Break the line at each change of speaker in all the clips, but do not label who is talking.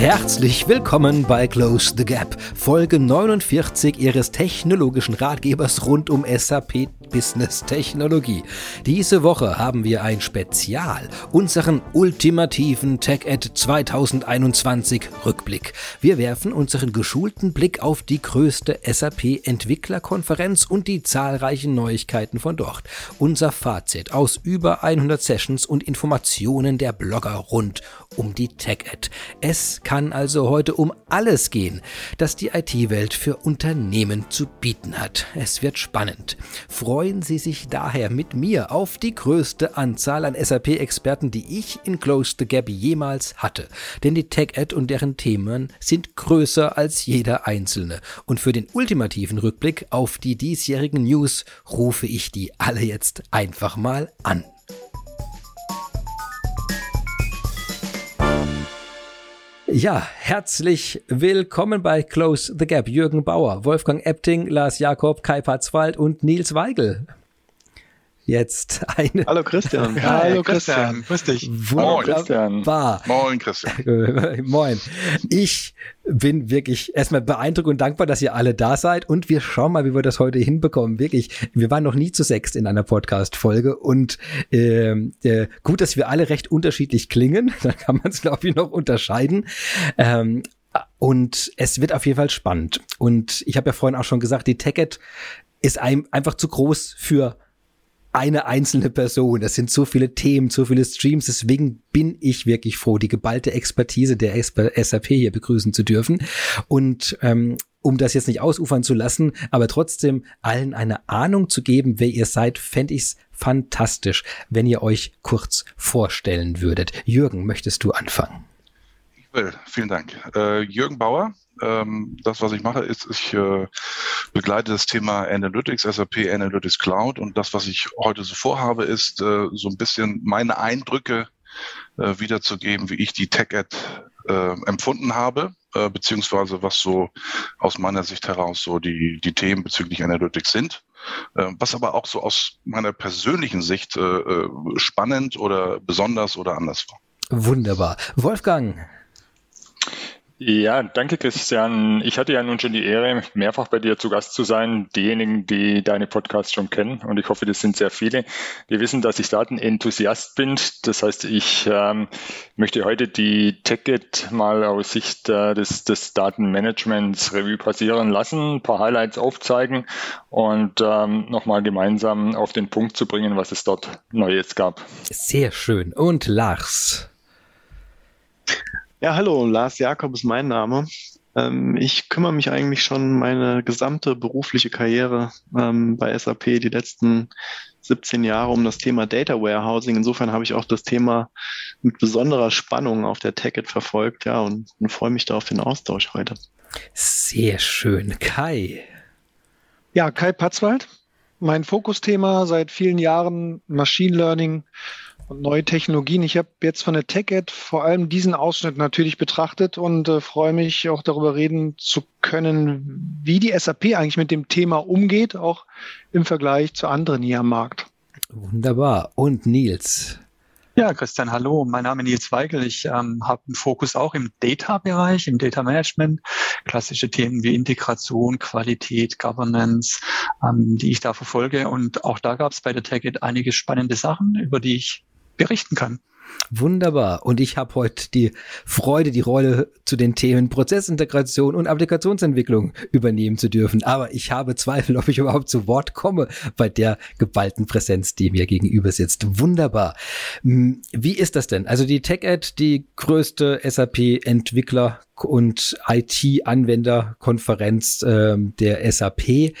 Herzlich willkommen bei Close the Gap, Folge 49 Ihres technologischen Ratgebers rund um SAP Business Technologie. Diese Woche haben wir ein Spezial, unseren ultimativen TechEd 2021 Rückblick. Wir werfen unseren geschulten Blick auf die größte SAP Entwicklerkonferenz und die zahlreichen Neuigkeiten von dort. Unser Fazit aus über 100 Sessions und Informationen der Blogger rund um die TechEd. Es kann also heute um alles gehen, das die IT-Welt für Unternehmen zu bieten hat. Es wird spannend. Freuen Sie sich daher mit mir auf die größte Anzahl an SAP-Experten, die ich in Close the Gap jemals hatte. Denn die TechEd und deren Themen sind größer als jeder einzelne. Und für den ultimativen Rückblick auf die diesjährigen News rufe ich die alle jetzt einfach mal an. Ja, herzlich willkommen bei Close the Gap. Jürgen Bauer, Wolfgang Epting, Lars Jakob, Kai Patzwald und Nils Weigel. Jetzt eine.
Hallo Christian.
Ja, hallo Christian. Grüß dich.
Moin Christian.
Moin Christian.
Moin. Ich bin wirklich erstmal beeindruckt und dankbar, dass ihr alle da seid und wir schauen mal, wie wir das heute hinbekommen. Wirklich, wir waren noch nie zu sechst in einer Podcast-Folge und äh, äh, gut, dass wir alle recht unterschiedlich klingen. Dann kann man es, glaube ich, noch unterscheiden. Ähm, und es wird auf jeden Fall spannend. Und ich habe ja vorhin auch schon gesagt, die Tacket ist ein, einfach zu groß für eine einzelne Person. Das sind so viele Themen, so viele Streams. Deswegen bin ich wirklich froh, die geballte Expertise der SAP hier begrüßen zu dürfen. Und ähm, um das jetzt nicht ausufern zu lassen, aber trotzdem allen eine Ahnung zu geben, wer ihr seid, fände ich es fantastisch, wenn ihr euch kurz vorstellen würdet. Jürgen, möchtest du anfangen?
Ich will, vielen Dank. Äh, Jürgen Bauer, ähm, das, was ich mache, ist, ich äh, begleite das Thema Analytics, SAP Analytics Cloud und das, was ich heute so vorhabe, ist äh, so ein bisschen meine Eindrücke äh, wiederzugeben, wie ich die TechEd äh, empfunden habe, äh, beziehungsweise was so aus meiner Sicht heraus so die, die Themen bezüglich Analytics sind. Äh, was aber auch so aus meiner persönlichen Sicht spannend oder besonders oder anders war.
Wunderbar. Wolfgang,
ja, danke Christian. Ich hatte ja nun schon die Ehre, mehrfach bei dir zu Gast zu sein. Diejenigen, die deine Podcasts schon kennen, und ich hoffe, das sind sehr viele, die wissen, dass ich Datenenthusiast bin. Das heißt, ich ähm, möchte heute die TechGet mal aus Sicht äh, des, des Datenmanagements Revue passieren lassen, ein paar Highlights aufzeigen und ähm, nochmal gemeinsam auf den Punkt zu bringen, was es dort Neues gab.
Sehr schön. Und Lars?
Ja, hallo, Lars Jakob ist mein Name. Ähm, ich kümmere mich eigentlich schon meine gesamte berufliche Karriere ähm, bei SAP die letzten 17 Jahre um das Thema Data Warehousing. Insofern habe ich auch das Thema mit besonderer Spannung auf der TechEd verfolgt, ja, und, und freue mich da auf den Austausch heute.
Sehr schön. Kai.
Ja, Kai Patzwald. Mein Fokusthema seit vielen Jahren Machine Learning und neue Technologien. Ich habe jetzt von der TechEd vor allem diesen Ausschnitt natürlich betrachtet und äh, freue mich auch darüber reden zu können, wie die SAP eigentlich mit dem Thema umgeht, auch im Vergleich zu anderen hier am Markt.
Wunderbar. Und Nils?
Ja, Christian, hallo. Mein Name ist Nils Weigel. Ich ähm, habe einen Fokus auch im Data-Bereich, im Data Management. Klassische Themen wie Integration, Qualität, Governance, ähm, die ich da verfolge. Und auch da gab es bei der TechEd einige spannende Sachen, über die ich berichten kann.
Wunderbar. Und ich habe heute die Freude, die Rolle zu den Themen Prozessintegration und Applikationsentwicklung übernehmen zu dürfen. Aber ich habe Zweifel, ob ich überhaupt zu Wort komme bei der geballten Präsenz, die mir gegenüber sitzt. Wunderbar. Hm, wie ist das denn? Also die TechEd, die größte SAP-Entwickler und IT-Anwenderkonferenz ähm, der SAP,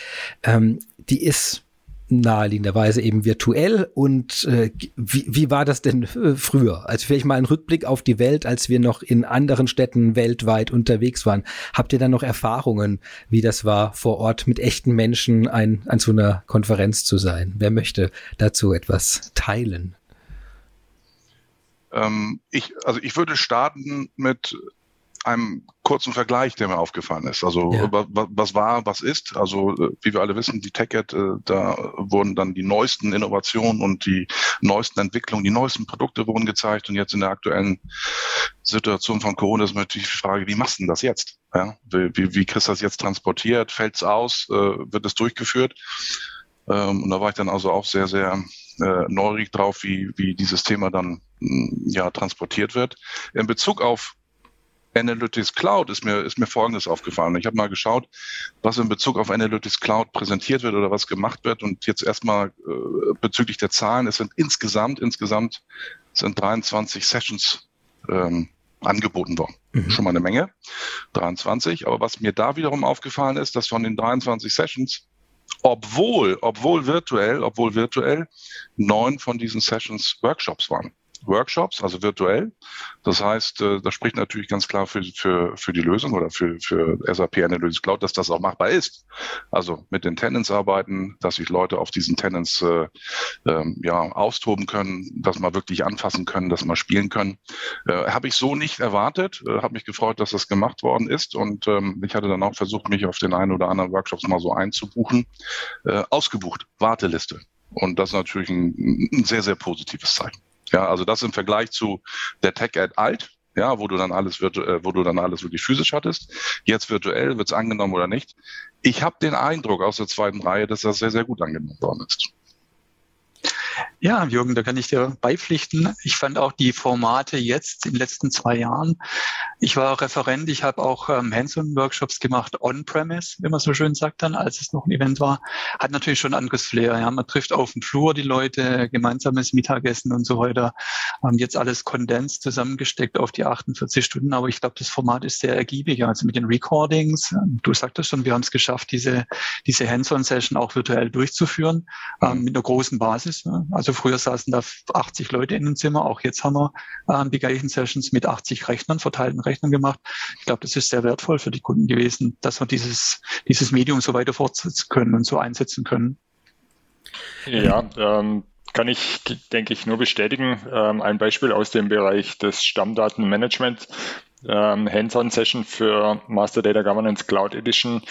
ähm, die ist naheliegenderweise eben virtuell. Und äh, wie, wie war das denn äh, früher? Also vielleicht mal ein Rückblick auf die Welt, als wir noch in anderen Städten weltweit unterwegs waren. Habt ihr da noch Erfahrungen, wie das war, vor Ort mit echten Menschen ein, an so einer Konferenz zu sein? Wer möchte dazu etwas teilen?
Ähm, ich, also ich würde starten mit einem kurzen Vergleich, der mir aufgefallen ist. Also ja. was war, was ist. Also äh, wie wir alle wissen, die TechEd, äh, da wurden dann die neuesten Innovationen und die neuesten Entwicklungen, die neuesten Produkte wurden gezeigt. Und jetzt in der aktuellen Situation von Corona ist natürlich die Frage, wie machst du denn das jetzt? Ja, wie, wie, wie kriegst du das jetzt transportiert? Fällt es aus? Äh, wird es durchgeführt? Ähm, und da war ich dann also auch sehr, sehr äh, neugierig drauf, wie, wie dieses Thema dann mh, ja transportiert wird. In Bezug auf Analytics Cloud ist mir, ist mir Folgendes aufgefallen. Ich habe mal geschaut, was in Bezug auf Analytics Cloud präsentiert wird oder was gemacht wird. Und jetzt erstmal äh, bezüglich der Zahlen. Es sind insgesamt, insgesamt sind 23 Sessions ähm, angeboten worden. Mhm. Schon mal eine Menge. 23. Aber was mir da wiederum aufgefallen ist, dass von den 23 Sessions, obwohl, obwohl virtuell, obwohl virtuell, neun von diesen Sessions Workshops waren. Workshops, also virtuell. Das heißt, äh, das spricht natürlich ganz klar für, für, für die Lösung oder für, für SAP Analytics Cloud, dass das auch machbar ist. Also mit den Tenants arbeiten, dass sich Leute auf diesen Tenants äh, äh, ja, austoben können, dass man wirklich anfassen können, dass man spielen können. Äh, habe ich so nicht erwartet, äh, habe mich gefreut, dass das gemacht worden ist und ähm, ich hatte dann auch versucht, mich auf den einen oder anderen Workshops mal so einzubuchen. Äh, ausgebucht, Warteliste. Und das ist natürlich ein, ein sehr, sehr positives Zeichen. Ja, also das im Vergleich zu der Tech-Ad alt, ja, wo du dann alles wird, äh, wo du dann alles wirklich physisch hattest. Jetzt virtuell wird es angenommen oder nicht. Ich habe den Eindruck aus der zweiten Reihe, dass das sehr, sehr gut angenommen worden ist.
Ja, Jürgen, da kann ich dir beipflichten. Ich fand auch die Formate jetzt in den letzten zwei Jahren. Ich war Referent, ich habe auch ähm, Hands-on-Workshops gemacht, on-premise, wie man so schön sagt dann, als es noch ein Event war. Hat natürlich schon anderes Flair. Ja. Man trifft auf dem Flur die Leute, gemeinsames Mittagessen und so weiter. Haben jetzt alles kondens zusammengesteckt auf die 48 Stunden, aber ich glaube, das Format ist sehr ergiebig. Also mit den Recordings, ähm, du sagtest schon, wir haben es geschafft, diese, diese Hands-on-Session auch virtuell durchzuführen, ähm, mit einer großen Basis. Ja. Also früher saßen da 80 Leute in einem Zimmer, auch jetzt haben wir ähm, die gleichen Sessions mit 80 Rechnern, verteilten Rechnern gemacht. Ich glaube, das ist sehr wertvoll für die Kunden gewesen, dass wir dieses, dieses Medium so weiter fortsetzen können und so einsetzen können.
Ja, ähm, kann ich, denke ich, nur bestätigen. Ähm, ein Beispiel aus dem Bereich des Stammdatenmanagements ähm, Hands-on-Session für Master Data Governance Cloud Edition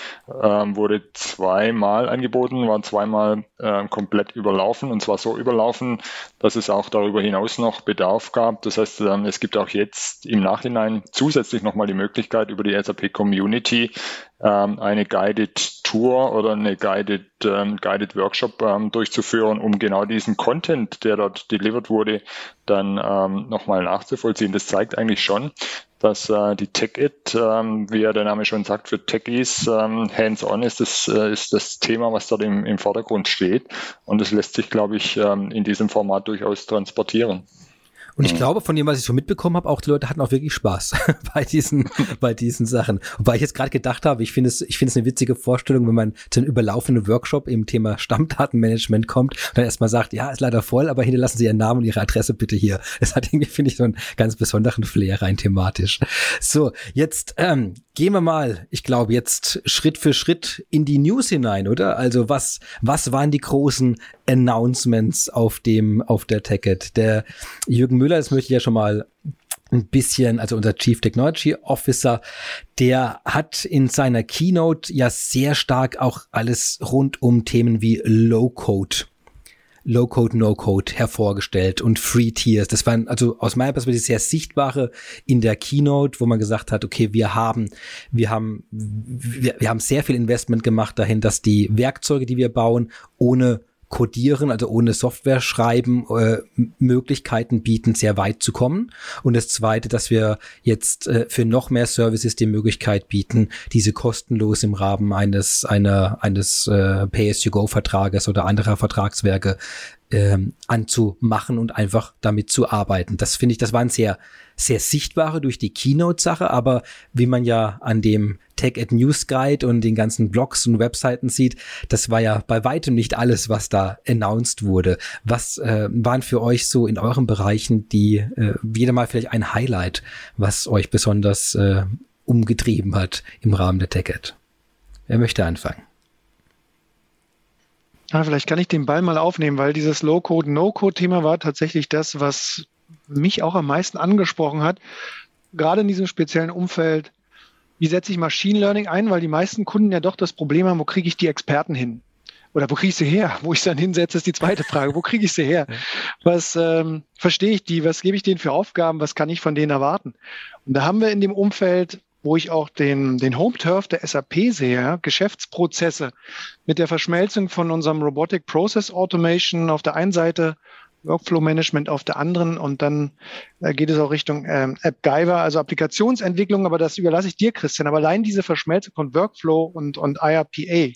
ähm, wurde zweimal angeboten, war zweimal äh, komplett überlaufen und zwar so überlaufen, dass es auch darüber hinaus noch Bedarf gab. Das heißt, ähm, es gibt auch jetzt im Nachhinein zusätzlich nochmal die Möglichkeit, über die SAP Community ähm, eine Guided Tour oder eine Guided, ähm, Guided Workshop ähm, durchzuführen, um genau diesen Content, der dort delivered wurde, dann ähm, nochmal nachzuvollziehen. Das zeigt eigentlich schon, dass äh, die Tech-It, ähm, wie ja der Name schon sagt, für Techies ähm, hands-on ist das, äh, ist das Thema, was dort im, im Vordergrund steht. Und das lässt sich, glaube ich, ähm, in diesem Format durchaus transportieren.
Und ich mhm. glaube, von dem, was ich so mitbekommen habe, auch die Leute hatten auch wirklich Spaß bei diesen, bei diesen Sachen. Wobei ich jetzt gerade gedacht habe, ich finde es, ich finde es eine witzige Vorstellung, wenn man zu einem überlaufenden Workshop im Thema Stammdatenmanagement kommt und dann erstmal sagt, ja, ist leider voll, aber hinterlassen Sie Ihren Namen und Ihre Adresse bitte hier. Das hat irgendwie, finde ich, so einen ganz besonderen Flair rein thematisch. So, jetzt ähm, gehen wir mal, ich glaube, jetzt Schritt für Schritt in die News hinein, oder? Also was, was waren die großen Announcements auf dem, auf der Tacket? Der Jürgen Müller Müller, das möchte ich ja schon mal ein bisschen, also unser Chief Technology Officer, der hat in seiner Keynote ja sehr stark auch alles rund um Themen wie Low Code Low-Code, No-Code hervorgestellt und Free Tiers. Das waren also aus meiner Perspektive sehr sichtbare in der Keynote, wo man gesagt hat, okay, wir haben, wir haben, wir, wir haben sehr viel Investment gemacht dahin, dass die Werkzeuge, die wir bauen, ohne Codieren, also ohne Software schreiben, äh, Möglichkeiten bieten, sehr weit zu kommen. Und das Zweite, dass wir jetzt äh, für noch mehr Services die Möglichkeit bieten, diese kostenlos im Rahmen eines einer eines äh, Pay-as-you-go-Vertrages oder anderer Vertragswerke ähm, anzumachen und einfach damit zu arbeiten. Das finde ich, das waren sehr, sehr sichtbare durch die Keynote-Sache, aber wie man ja an dem Tech at News Guide und den ganzen Blogs und Webseiten sieht, das war ja bei weitem nicht alles, was da announced wurde. Was äh, waren für euch so in euren Bereichen die, äh, wieder mal vielleicht ein Highlight, was euch besonders äh, umgetrieben hat im Rahmen der Tech Ad? Wer möchte anfangen?
Ja, vielleicht kann ich den Ball mal aufnehmen, weil dieses Low-Code, No-Code-Thema war tatsächlich das, was mich auch am meisten angesprochen hat. Gerade in diesem speziellen Umfeld, wie setze ich Machine Learning ein, weil die meisten Kunden ja doch das Problem haben, wo kriege ich die Experten hin? oder wo kriege ich sie her? Wo ich sie dann hinsetze, ist die zweite Frage. Wo kriege ich sie her? Was ähm, verstehe ich die? Was gebe ich denen für Aufgaben? Was kann ich von denen erwarten? Und da haben wir in dem Umfeld, wo ich auch den, den Home-Turf der SAP sehe, Geschäftsprozesse mit der Verschmelzung von unserem Robotic Process Automation auf der einen Seite Workflow Management auf der anderen und dann äh, geht es auch Richtung ähm, AppGyver, also Applikationsentwicklung, aber das überlasse ich dir, Christian. Aber allein diese Verschmelzung von Workflow und, und IRPA,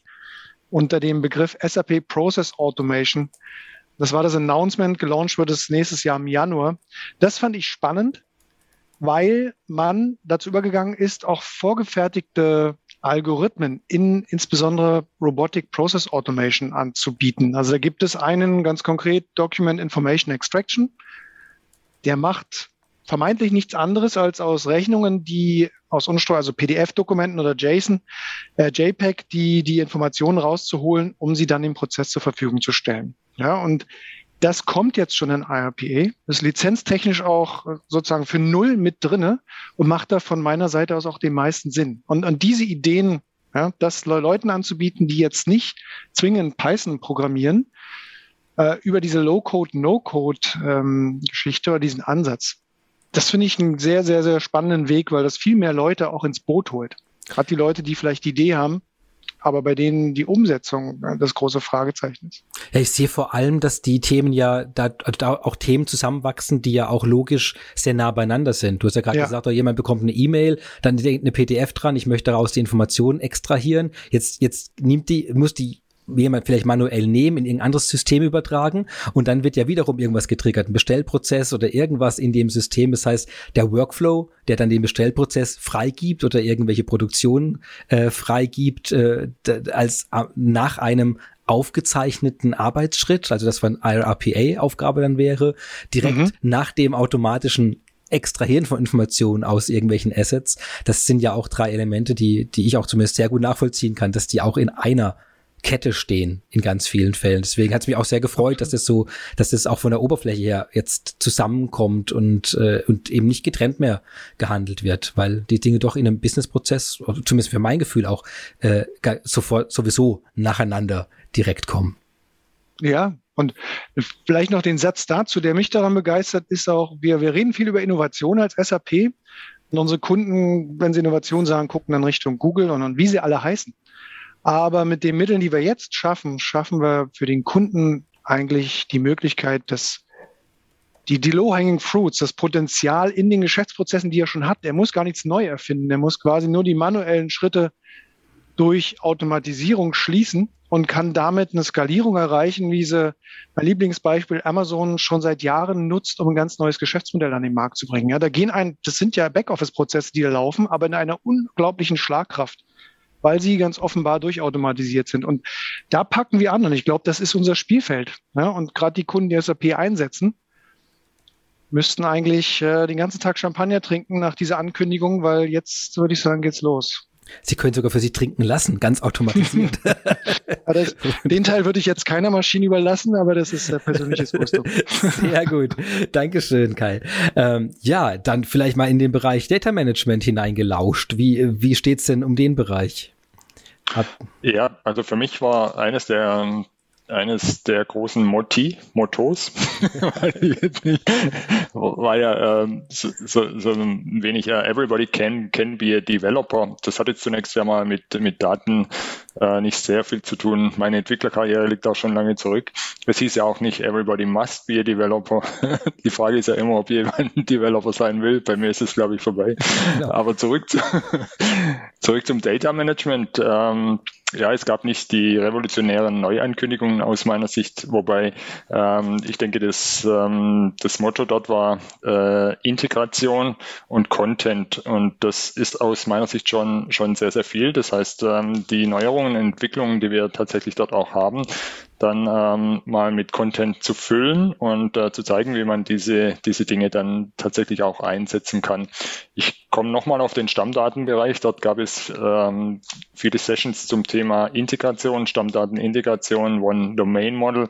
unter dem Begriff SAP Process Automation. Das war das Announcement, gelauncht wird es nächstes Jahr im Januar. Das fand ich spannend, weil man dazu übergegangen ist, auch vorgefertigte Algorithmen in insbesondere Robotic Process Automation anzubieten. Also da gibt es einen ganz konkret Document Information Extraction. Der macht vermeintlich nichts anderes als aus Rechnungen, die aus Unsteuer, also PDF-Dokumenten oder JSON, äh, JPEG, die die Informationen rauszuholen, um sie dann im Prozess zur Verfügung zu stellen. Ja, und das kommt jetzt schon in IRPA, ist lizenztechnisch auch äh, sozusagen für null mit drinne und macht da von meiner Seite aus auch den meisten Sinn. Und, und diese Ideen, ja, das Leuten anzubieten, die jetzt nicht zwingend Python programmieren, äh, über diese Low-Code, No-Code-Geschichte ähm, oder diesen Ansatz, das finde ich einen sehr, sehr, sehr spannenden Weg, weil das viel mehr Leute auch ins Boot holt. Gerade die Leute, die vielleicht die Idee haben, aber bei denen die Umsetzung das große Fragezeichen ist.
Ja, ich sehe vor allem, dass die Themen ja da, da auch Themen zusammenwachsen, die ja auch logisch sehr nah beieinander sind. Du hast ja gerade ja. gesagt, oh, jemand bekommt eine E-Mail, dann eine PDF dran, ich möchte daraus die Informationen extrahieren. Jetzt, jetzt nimmt die, muss die jemand vielleicht manuell nehmen, in irgendein anderes System übertragen und dann wird ja wiederum irgendwas getriggert, ein Bestellprozess oder irgendwas in dem System. Das heißt, der Workflow, der dann den Bestellprozess freigibt oder irgendwelche Produktionen äh, freigibt, äh, als äh, nach einem aufgezeichneten Arbeitsschritt, also das von IRPA-Aufgabe dann wäre, direkt mhm. nach dem automatischen Extrahieren von Informationen aus irgendwelchen Assets. Das sind ja auch drei Elemente, die, die ich auch zumindest sehr gut nachvollziehen kann, dass die auch in einer Kette stehen in ganz vielen Fällen. Deswegen hat es mich auch sehr gefreut, dass das so, dass das auch von der Oberfläche her jetzt zusammenkommt und, äh, und eben nicht getrennt mehr gehandelt wird, weil die Dinge doch in einem Businessprozess, zumindest für mein Gefühl auch, äh, sofort sowieso nacheinander direkt kommen.
Ja, und vielleicht noch den Satz dazu, der mich daran begeistert, ist auch, wir, wir reden viel über Innovation als SAP. Und unsere Kunden, wenn sie Innovation sagen, gucken dann Richtung Google und, und wie sie alle heißen. Aber mit den Mitteln, die wir jetzt schaffen, schaffen wir für den Kunden eigentlich die Möglichkeit, dass die, die Low-Hanging Fruits, das Potenzial in den Geschäftsprozessen, die er schon hat, der muss gar nichts neu erfinden. Der muss quasi nur die manuellen Schritte durch Automatisierung schließen und kann damit eine Skalierung erreichen, wie sie mein Lieblingsbeispiel Amazon schon seit Jahren nutzt, um ein ganz neues Geschäftsmodell an den Markt zu bringen. Ja, da gehen ein, das sind ja Backoffice-Prozesse, die da laufen, aber in einer unglaublichen Schlagkraft weil sie ganz offenbar durchautomatisiert sind. Und da packen wir an und ich glaube, das ist unser Spielfeld. Ja? Und gerade die Kunden, die SAP einsetzen, müssten eigentlich äh, den ganzen Tag Champagner trinken nach dieser Ankündigung, weil jetzt würde ich sagen, geht's los.
Sie können sogar für Sie trinken lassen, ganz automatisiert.
das, den Teil würde ich jetzt keiner Maschine überlassen, aber das ist persönliches Gusto.
Sehr gut. Dankeschön, Kai. Ähm, ja, dann vielleicht mal in den Bereich Data Management hineingelauscht. Wie, wie steht's denn um den Bereich?
Hat ja, also für mich war eines der eines der großen Moti, Mottos, war ja ähm, so, so, so ein wenig uh, Everybody can, can be a developer. Das hat jetzt zunächst ja mal mit, mit Daten äh, nicht sehr viel zu tun. Meine Entwicklerkarriere liegt auch schon lange zurück. Es hieß ja auch nicht Everybody must be a developer. Die Frage ist ja immer, ob jemand ein Developer sein will. Bei mir ist es, glaube ich, vorbei. Ja. Aber zurück, zu, zurück zum Data Management. Ähm, ja, es gab nicht die revolutionären Neuankündigungen aus meiner Sicht, wobei ähm, ich denke, das, ähm, das Motto dort war äh, Integration und Content und das ist aus meiner Sicht schon, schon sehr, sehr viel. Das heißt, ähm, die Neuerungen, Entwicklungen, die wir tatsächlich dort auch haben, dann ähm, mal mit Content zu füllen und äh, zu zeigen, wie man diese, diese Dinge dann tatsächlich auch einsetzen kann. Ich komme nochmal auf den Stammdatenbereich. Dort gab es ähm, viele Sessions zum Thema Integration, Stammdatenintegration, One Domain Model.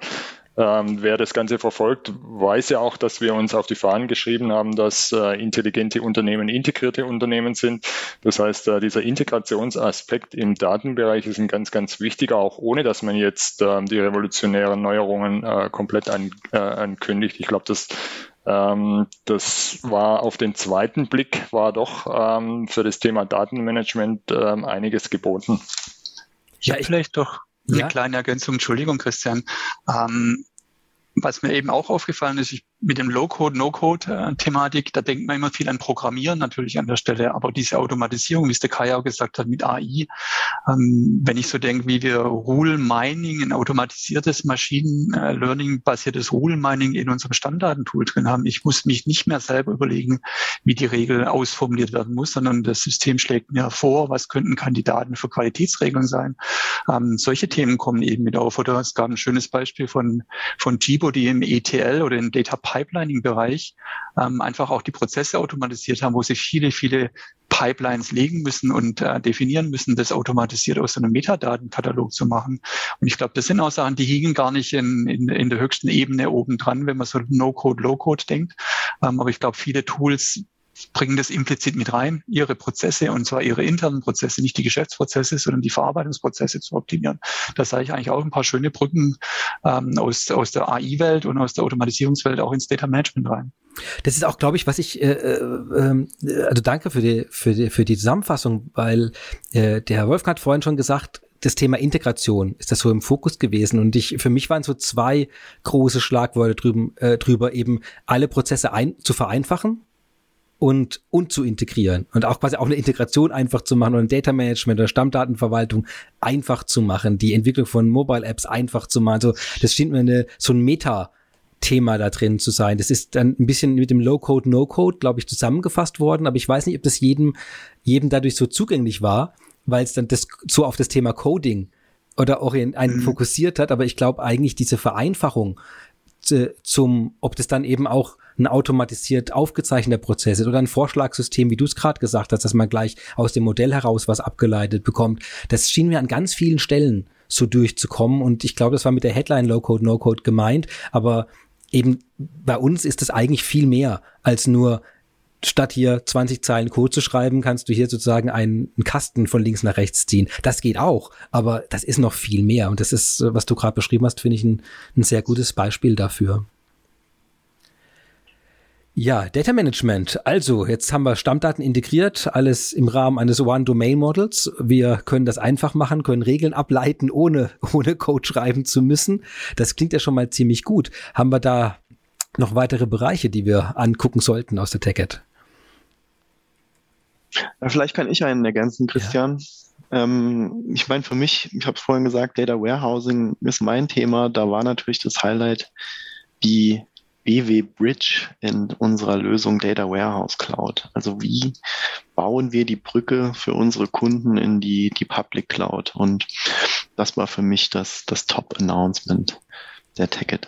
Ähm, wer das Ganze verfolgt, weiß ja auch, dass wir uns auf die Fahnen geschrieben haben, dass äh, intelligente Unternehmen integrierte Unternehmen sind. Das heißt, äh, dieser Integrationsaspekt im Datenbereich ist ein ganz, ganz wichtiger, auch ohne dass man jetzt äh, die revolutionären Neuerungen äh, komplett an, äh, ankündigt. Ich glaube, das ähm, das war auf den zweiten Blick, war doch ähm, für das Thema Datenmanagement ähm, einiges geboten.
Ja, vielleicht doch eine ja? kleine Ergänzung, Entschuldigung, Christian. Ähm, was mir eben auch aufgefallen ist, ich mit dem Low-Code, No-Code-Thematik, da denkt man immer viel an Programmieren natürlich an der Stelle, aber diese Automatisierung, wie es der Kai auch gesagt hat, mit AI, ähm, wenn ich so denke, wie wir Rule-Mining, ein automatisiertes Machine-Learning-basiertes Rule-Mining in unserem Standardentool drin haben, ich muss mich nicht mehr selber überlegen, wie die Regel ausformuliert werden muss, sondern das System schlägt mir vor, was könnten Kandidaten für Qualitätsregeln sein. Ähm, solche Themen kommen eben mit auf. Oder es gab ein schönes Beispiel von, von Jibo, die im ETL oder in Data Pipelining-Bereich ähm, einfach auch die Prozesse automatisiert haben, wo sich viele, viele Pipelines legen müssen und äh, definieren müssen, das automatisiert aus so einem Metadatenkatalog zu machen. Und ich glaube, das sind auch Sachen, die hingen gar nicht in, in, in der höchsten Ebene oben dran, wenn man so No-Code, Low-Code denkt. Ähm, aber ich glaube, viele Tools bringen das implizit mit rein, ihre Prozesse und zwar ihre internen Prozesse, nicht die Geschäftsprozesse, sondern die Verarbeitungsprozesse zu optimieren. Da sage ich eigentlich auch ein paar schöne Brücken ähm, aus, aus der AI-Welt und aus der Automatisierungswelt auch ins Data Management rein.
Das ist auch, glaube ich, was ich, äh, äh, also danke für die, für die, für die Zusammenfassung, weil äh, der Herr Wolfgang hat vorhin schon gesagt, das Thema Integration ist das so im Fokus gewesen und ich für mich waren so zwei große Schlagworte drüben äh, drüber eben alle Prozesse ein, zu vereinfachen und, und zu integrieren und auch quasi auch eine Integration einfach zu machen und ein Data Management oder Stammdatenverwaltung einfach zu machen, die Entwicklung von Mobile Apps einfach zu machen. So, das schien mir eine, so ein Meta- Thema da drin zu sein. Das ist dann ein bisschen mit dem Low-Code, No-Code, glaube ich, zusammengefasst worden, aber ich weiß nicht, ob das jedem, jedem dadurch so zugänglich war, weil es dann das so auf das Thema Coding oder orient einen mhm. fokussiert hat, aber ich glaube eigentlich diese Vereinfachung zu, zum, ob das dann eben auch ein automatisiert aufgezeichneter Prozess ist oder ein Vorschlagssystem, wie du es gerade gesagt hast, dass man gleich aus dem Modell heraus was abgeleitet bekommt. Das schien mir an ganz vielen Stellen so durchzukommen und ich glaube, das war mit der Headline Low Code, No Code gemeint, aber eben bei uns ist das eigentlich viel mehr als nur statt hier 20 Zeilen Code zu schreiben, kannst du hier sozusagen einen, Kasten von links nach rechts ziehen. Das geht auch, aber das ist noch viel mehr. Und das ist, was du gerade beschrieben hast, finde ich ein, ein sehr gutes Beispiel dafür. Ja, Data Management. Also, jetzt haben wir Stammdaten integriert, alles im Rahmen eines One-Domain-Models. Wir können das einfach machen, können Regeln ableiten, ohne, ohne Code schreiben zu müssen. Das klingt ja schon mal ziemlich gut. Haben wir da noch weitere Bereiche, die wir angucken sollten aus der TechEd?
Ja, vielleicht kann ich einen ergänzen, Christian. Ja. Ähm, ich meine, für mich, ich habe es vorhin gesagt, Data Warehousing ist mein Thema. Da war natürlich das Highlight die BW Bridge in unserer Lösung Data Warehouse Cloud. Also wie bauen wir die Brücke für unsere Kunden in die, die Public Cloud? Und das war für mich das, das Top-Announcement der TechEd.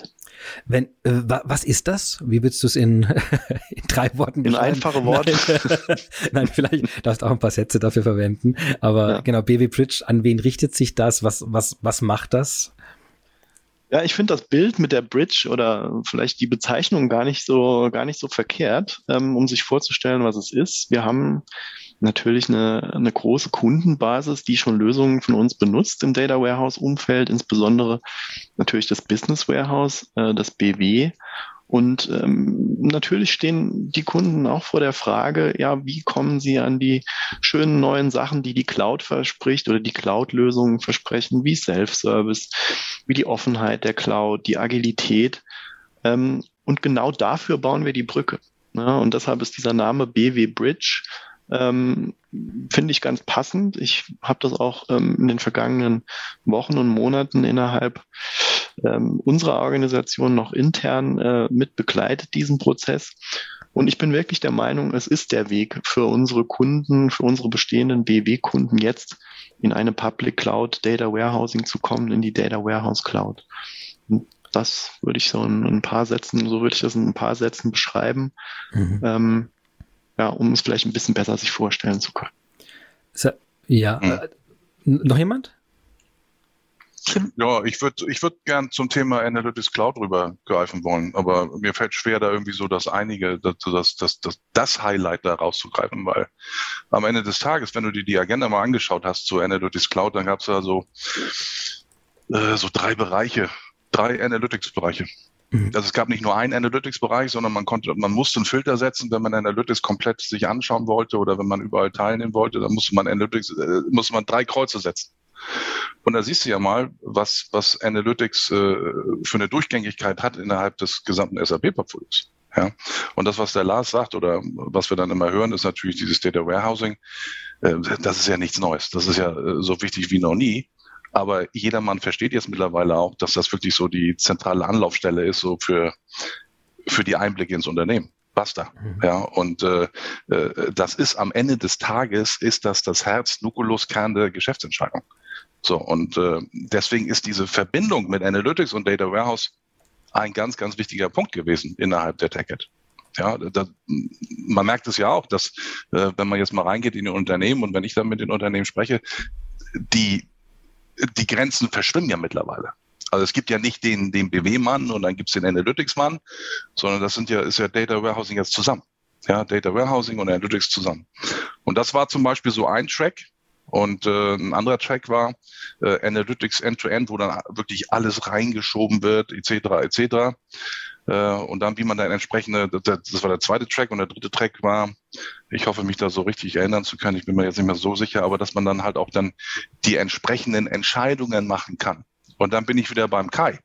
Wenn, äh, was ist das? Wie würdest du es in, in drei Worten
beschreiben? In einfache Worte.
Nein, Nein, vielleicht darfst du auch ein paar Sätze dafür verwenden. Aber ja. genau, BW Bridge, an wen richtet sich das? Was, was, was macht das?
Ja, ich finde das Bild mit der Bridge oder vielleicht die Bezeichnung gar nicht so, gar nicht so verkehrt, ähm, um sich vorzustellen, was es ist. Wir haben natürlich eine, eine große Kundenbasis, die schon Lösungen von uns benutzt im Data Warehouse Umfeld, insbesondere natürlich das Business Warehouse, äh, das BW und ähm, natürlich stehen die Kunden auch vor der Frage, ja, wie kommen sie an die schönen neuen Sachen, die die Cloud verspricht oder die Cloud-Lösungen versprechen, wie Self-Service, wie die Offenheit der Cloud, die Agilität. Ähm, und genau dafür bauen wir die Brücke. Ja, und deshalb ist dieser Name BW Bridge ähm, finde ich ganz passend. Ich habe das auch ähm, in den vergangenen Wochen und Monaten innerhalb ähm, unserer Organisation noch intern äh, mit begleitet, diesen Prozess. Und ich bin wirklich der Meinung, es ist der Weg für unsere Kunden, für unsere bestehenden BW-Kunden jetzt in eine Public Cloud Data Warehousing zu kommen, in die Data Warehouse Cloud. Und das würde ich so in, ein paar Sätzen, so würde ich das in ein paar Sätzen beschreiben. Mhm. Ähm, ja, um es vielleicht ein bisschen besser sich vorstellen zu können.
So, ja, mhm. äh, noch jemand?
Ja, ich würde ich würd gern zum Thema Analytics Cloud rübergreifen wollen, aber mir fällt schwer, da irgendwie so das einige, das, das, das, das, das Highlight da rauszugreifen, weil am Ende des Tages, wenn du dir die Agenda mal angeschaut hast zu Analytics Cloud, dann gab es da so, äh, so drei Bereiche, drei Analytics-Bereiche. Mhm. Also es gab nicht nur einen Analytics-Bereich, sondern man konnte, man musste einen Filter setzen, wenn man Analytics komplett sich anschauen wollte oder wenn man überall teilnehmen wollte, dann musste man Analytics, äh, musste man drei Kreuze setzen. Und da siehst du ja mal, was, was Analytics äh, für eine Durchgängigkeit hat innerhalb des gesamten SAP-Portfolios. Ja, und das, was der Lars sagt oder was wir dann immer hören, ist natürlich dieses Data Warehousing. Äh, das ist ja nichts Neues. Das ist ja äh, so wichtig wie noch nie. Aber jedermann versteht jetzt mittlerweile auch, dass das wirklich so die zentrale Anlaufstelle ist, so für, für die Einblicke ins Unternehmen. Basta. Mhm. Ja, und äh, äh, das ist am Ende des Tages, ist das das Herz, Nukulus, Kern der Geschäftsentscheidung. So, und äh, deswegen ist diese Verbindung mit Analytics und Data Warehouse ein ganz, ganz wichtiger Punkt gewesen innerhalb der TechEd. Ja, da, man merkt es ja auch, dass äh, wenn man jetzt mal reingeht in die Unternehmen und wenn ich dann mit den Unternehmen spreche, die die Grenzen verschwimmen ja mittlerweile. Also es gibt ja nicht den, den BW-Mann und dann gibt es den Analytics-Mann, sondern das sind ja, ist ja Data Warehousing jetzt zusammen. Ja, Data Warehousing und Analytics zusammen. Und das war zum Beispiel so ein Track. Und äh, ein anderer Track war äh, Analytics End-to-End, -End, wo dann wirklich alles reingeschoben wird, etc., etc. Äh, und dann, wie man dann entsprechende, das, das war der zweite Track und der dritte Track war, ich hoffe, mich da so richtig erinnern zu können, ich bin mir jetzt nicht mehr so sicher, aber dass man dann halt auch dann die entsprechenden Entscheidungen machen kann. Und dann bin ich wieder beim Kai.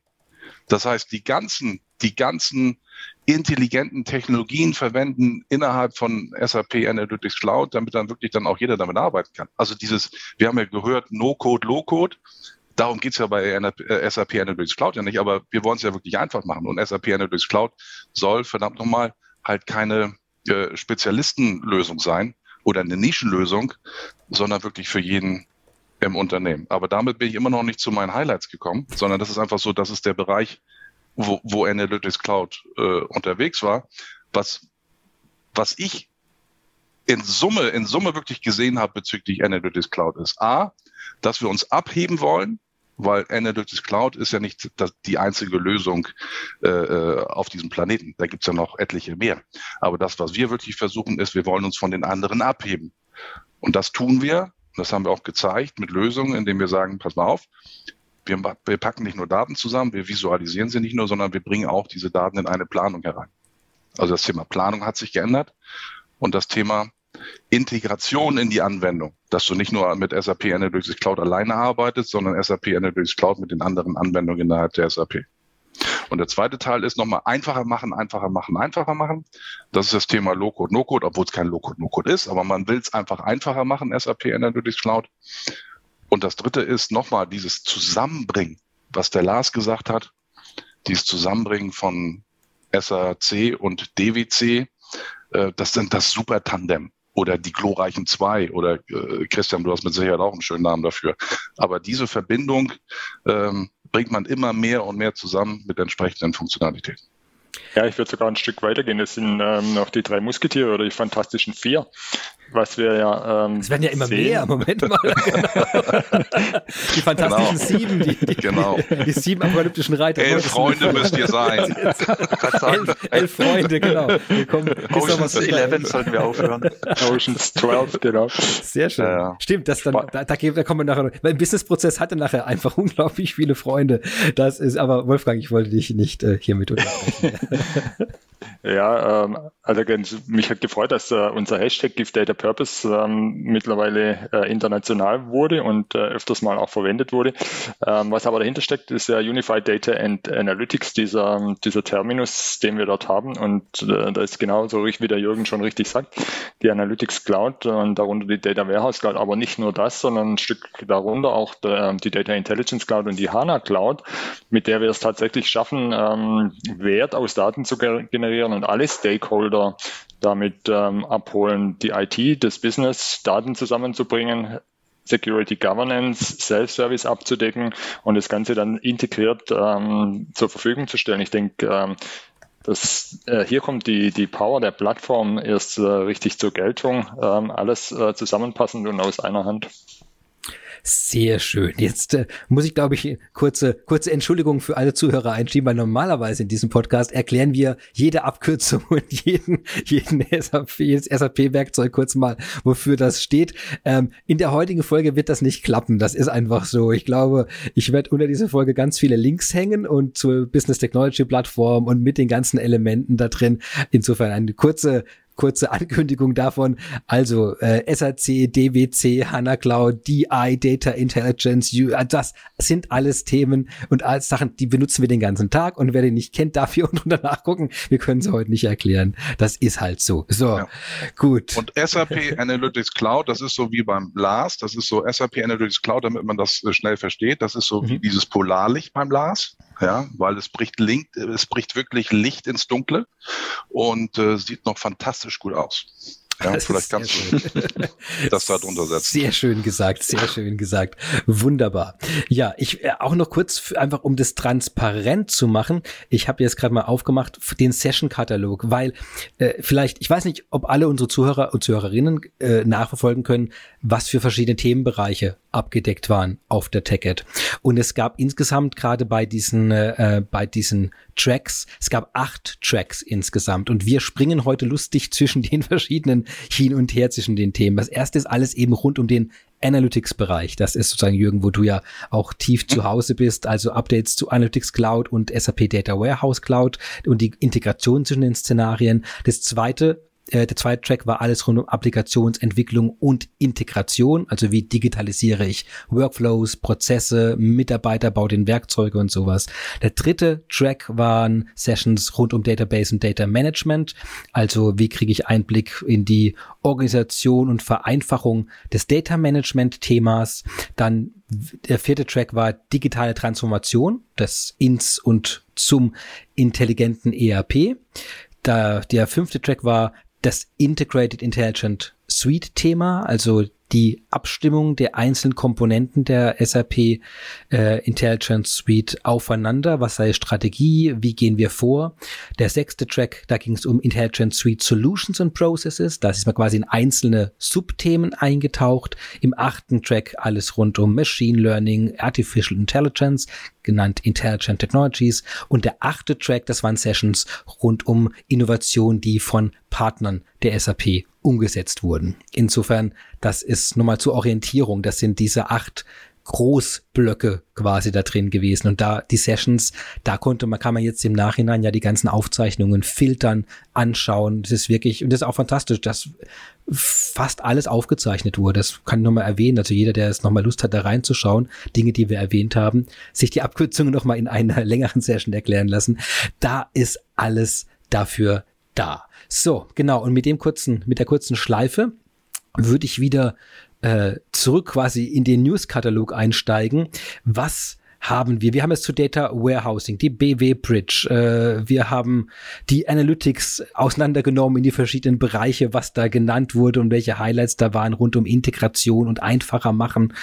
Das heißt, die ganzen, die ganzen intelligenten Technologien verwenden innerhalb von SAP Analytics Cloud, damit dann wirklich dann auch jeder damit arbeiten kann. Also dieses, wir haben ja gehört, No-Code, Low-Code. Darum geht's ja bei SAP Analytics Cloud ja nicht, aber wir wollen es ja wirklich einfach machen. Und SAP Analytics Cloud soll verdammt nochmal halt keine äh, Spezialistenlösung sein oder eine Nischenlösung, sondern wirklich für jeden im Unternehmen. Aber damit bin ich immer noch nicht zu meinen Highlights gekommen, sondern das ist einfach so, das ist der Bereich, wo, wo Analytics Cloud äh, unterwegs war. Was, was ich in Summe, in Summe wirklich gesehen habe bezüglich Analytics Cloud ist A, dass wir uns abheben wollen, weil Analytics Cloud ist ja nicht die einzige Lösung äh, äh auf diesem Planeten. Da gibt's ja noch etliche mehr. Aber das, was wir wirklich versuchen, ist, wir wollen uns von den anderen abheben. Und das tun wir, das haben wir auch gezeigt mit Lösungen, indem wir sagen, pass mal auf, wir, wir packen nicht nur Daten zusammen, wir visualisieren sie nicht nur, sondern wir bringen auch diese Daten in eine Planung herein. Also das Thema Planung hat sich geändert und das Thema Integration in die Anwendung, dass du nicht nur mit SAP Analytics Cloud alleine arbeitest, sondern SAP Analytics Cloud mit den anderen Anwendungen innerhalb der SAP. Und der zweite Teil ist nochmal einfacher machen, einfacher machen, einfacher machen. Das ist das Thema Low-Code, No-Code, obwohl es kein Low-Code, No-Code ist, aber man will es einfach einfacher machen, SAP Analytics Cloud. Und das dritte ist nochmal dieses Zusammenbringen, was der Lars gesagt hat, dieses Zusammenbringen von SAC und DWC, äh, das sind das Super Tandem oder die glorreichen zwei oder äh, Christian, du hast mit Sicherheit auch einen schönen Namen dafür. Aber diese Verbindung ähm, bringt man immer mehr und mehr zusammen mit entsprechenden Funktionalitäten.
Ja, ich würde sogar ein Stück weitergehen. Das sind ähm, noch die drei Musketiere oder die Fantastischen Vier was wir ja.
Ähm, es werden ja immer sehen. mehr, Moment mal. die fantastischen genau. Sieben, die, die, genau. die, sieben apokalyptischen Reiter.
Elf Freunde müsst ihr sein.
elf, elf, Freunde, genau. Wir kommen,
Oceans 11 sollten wir aufhören.
Oceans 12, genau.
Sehr schön. Ja. Stimmt, das dann, da, da, da kommen wir nachher noch. Weil im Businessprozess hatte nachher einfach unglaublich viele Freunde. Das ist, aber Wolfgang, ich wollte dich nicht äh, hiermit unterbrechen.
Ja, ähm, also mich hat gefreut, dass äh, unser Hashtag Give Data Purpose ähm, mittlerweile äh, international wurde und äh, öfters mal auch verwendet wurde. Ähm, was aber dahinter steckt, ist ja Unified Data and Analytics, dieser, dieser Terminus, den wir dort haben. Und äh, da ist genauso wie der Jürgen schon richtig sagt, die Analytics Cloud und darunter die Data Warehouse Cloud, aber nicht nur das, sondern ein Stück darunter auch der, die Data Intelligence Cloud und die HANA Cloud, mit der wir es tatsächlich schaffen, ähm, Wert aus Daten zu generieren und alle Stakeholder damit ähm, abholen, die IT, das Business, Daten zusammenzubringen, Security Governance, Self-Service abzudecken und das Ganze dann integriert ähm, zur Verfügung zu stellen. Ich denke, ähm, das, äh, hier kommt die, die Power der Plattform erst äh, richtig zur Geltung. Ähm, alles äh, zusammenpassend und aus einer Hand.
Sehr schön. Jetzt äh, muss ich, glaube ich, kurze, kurze Entschuldigung für alle Zuhörer einschieben, weil normalerweise in diesem Podcast erklären wir jede Abkürzung und jeden, jeden SAP, jedes SAP-Werkzeug kurz mal, wofür das steht. Ähm, in der heutigen Folge wird das nicht klappen. Das ist einfach so. Ich glaube, ich werde unter dieser Folge ganz viele Links hängen und zur Business Technology Plattform und mit den ganzen Elementen da drin. Insofern eine kurze kurze Ankündigung davon. Also äh, SAC, DWC, HANA Cloud, DI, Data Intelligence, äh, das sind alles Themen und alles Sachen, die benutzen wir den ganzen Tag und wer den nicht kennt, darf hier unten danach gucken. Wir können sie heute nicht erklären. Das ist halt so. So, ja. gut.
Und SAP Analytics Cloud, das ist so wie beim LAS, das ist so SAP Analytics Cloud, damit man das äh, schnell versteht. Das ist so mhm. wie dieses Polarlicht beim LAS ja, weil es bricht, Link, es bricht wirklich Licht ins Dunkle und äh, sieht noch fantastisch gut aus. Ja, das vielleicht kannst du das da drunter setzen.
Sehr schön gesagt, sehr schön gesagt. Wunderbar. Ja, ich äh, auch noch kurz einfach, um das transparent zu machen. Ich habe jetzt gerade mal aufgemacht den Session-Katalog, weil äh, vielleicht, ich weiß nicht, ob alle unsere Zuhörer und Zuhörerinnen äh, nachverfolgen können, was für verschiedene Themenbereiche abgedeckt waren auf der TechEd. Und es gab insgesamt gerade bei diesen, äh, bei diesen Tracks, es gab acht Tracks insgesamt. Und wir springen heute lustig zwischen den verschiedenen hin und her zwischen den Themen. Das erste ist alles eben rund um den Analytics-Bereich. Das ist sozusagen, Jürgen, wo du ja auch tief zu Hause bist, also Updates zu Analytics Cloud und SAP Data Warehouse Cloud und die Integration zwischen den Szenarien. Das zweite äh, der zweite Track war alles rund um Applikationsentwicklung und Integration, also wie digitalisiere ich Workflows, Prozesse, Mitarbeiter, baue den Werkzeuge und sowas. Der dritte Track waren Sessions rund um Database und Data Management, also wie kriege ich Einblick in die Organisation und Vereinfachung des Data Management Themas. Dann der vierte Track war digitale Transformation, das ins und zum intelligenten ERP. Da, der fünfte Track war das Integrated Intelligent Suite Thema, also die Abstimmung der einzelnen Komponenten der SAP äh, Intelligence Suite aufeinander. Was sei Strategie? Wie gehen wir vor? Der sechste Track, da ging es um Intelligence Suite Solutions and Processes. Da ist man quasi in einzelne Subthemen eingetaucht. Im achten Track alles rund um Machine Learning, Artificial Intelligence, genannt Intelligent Technologies. Und der achte Track, das waren Sessions rund um Innovation, die von Partnern der SAP umgesetzt wurden. Insofern, das ist nochmal zur Orientierung. Das sind diese acht Großblöcke quasi da drin gewesen. Und da die Sessions, da konnte man, kann man jetzt im Nachhinein ja die ganzen Aufzeichnungen filtern, anschauen. Das ist wirklich, und das ist auch fantastisch, dass fast alles aufgezeichnet wurde. Das kann ich nochmal erwähnen. Also jeder, der es nochmal Lust hat, da reinzuschauen, Dinge, die wir erwähnt haben, sich die Abkürzungen nochmal in einer längeren Session erklären lassen. Da ist alles dafür da. So, genau. Und mit dem kurzen, mit der kurzen Schleife würde ich wieder äh, zurück quasi in den News-Katalog einsteigen. Was haben wir? Wir haben es zu Data Warehousing, die BW Bridge. Äh, wir haben die Analytics auseinandergenommen in die verschiedenen Bereiche, was da genannt wurde und welche Highlights da waren rund um Integration und einfacher machen.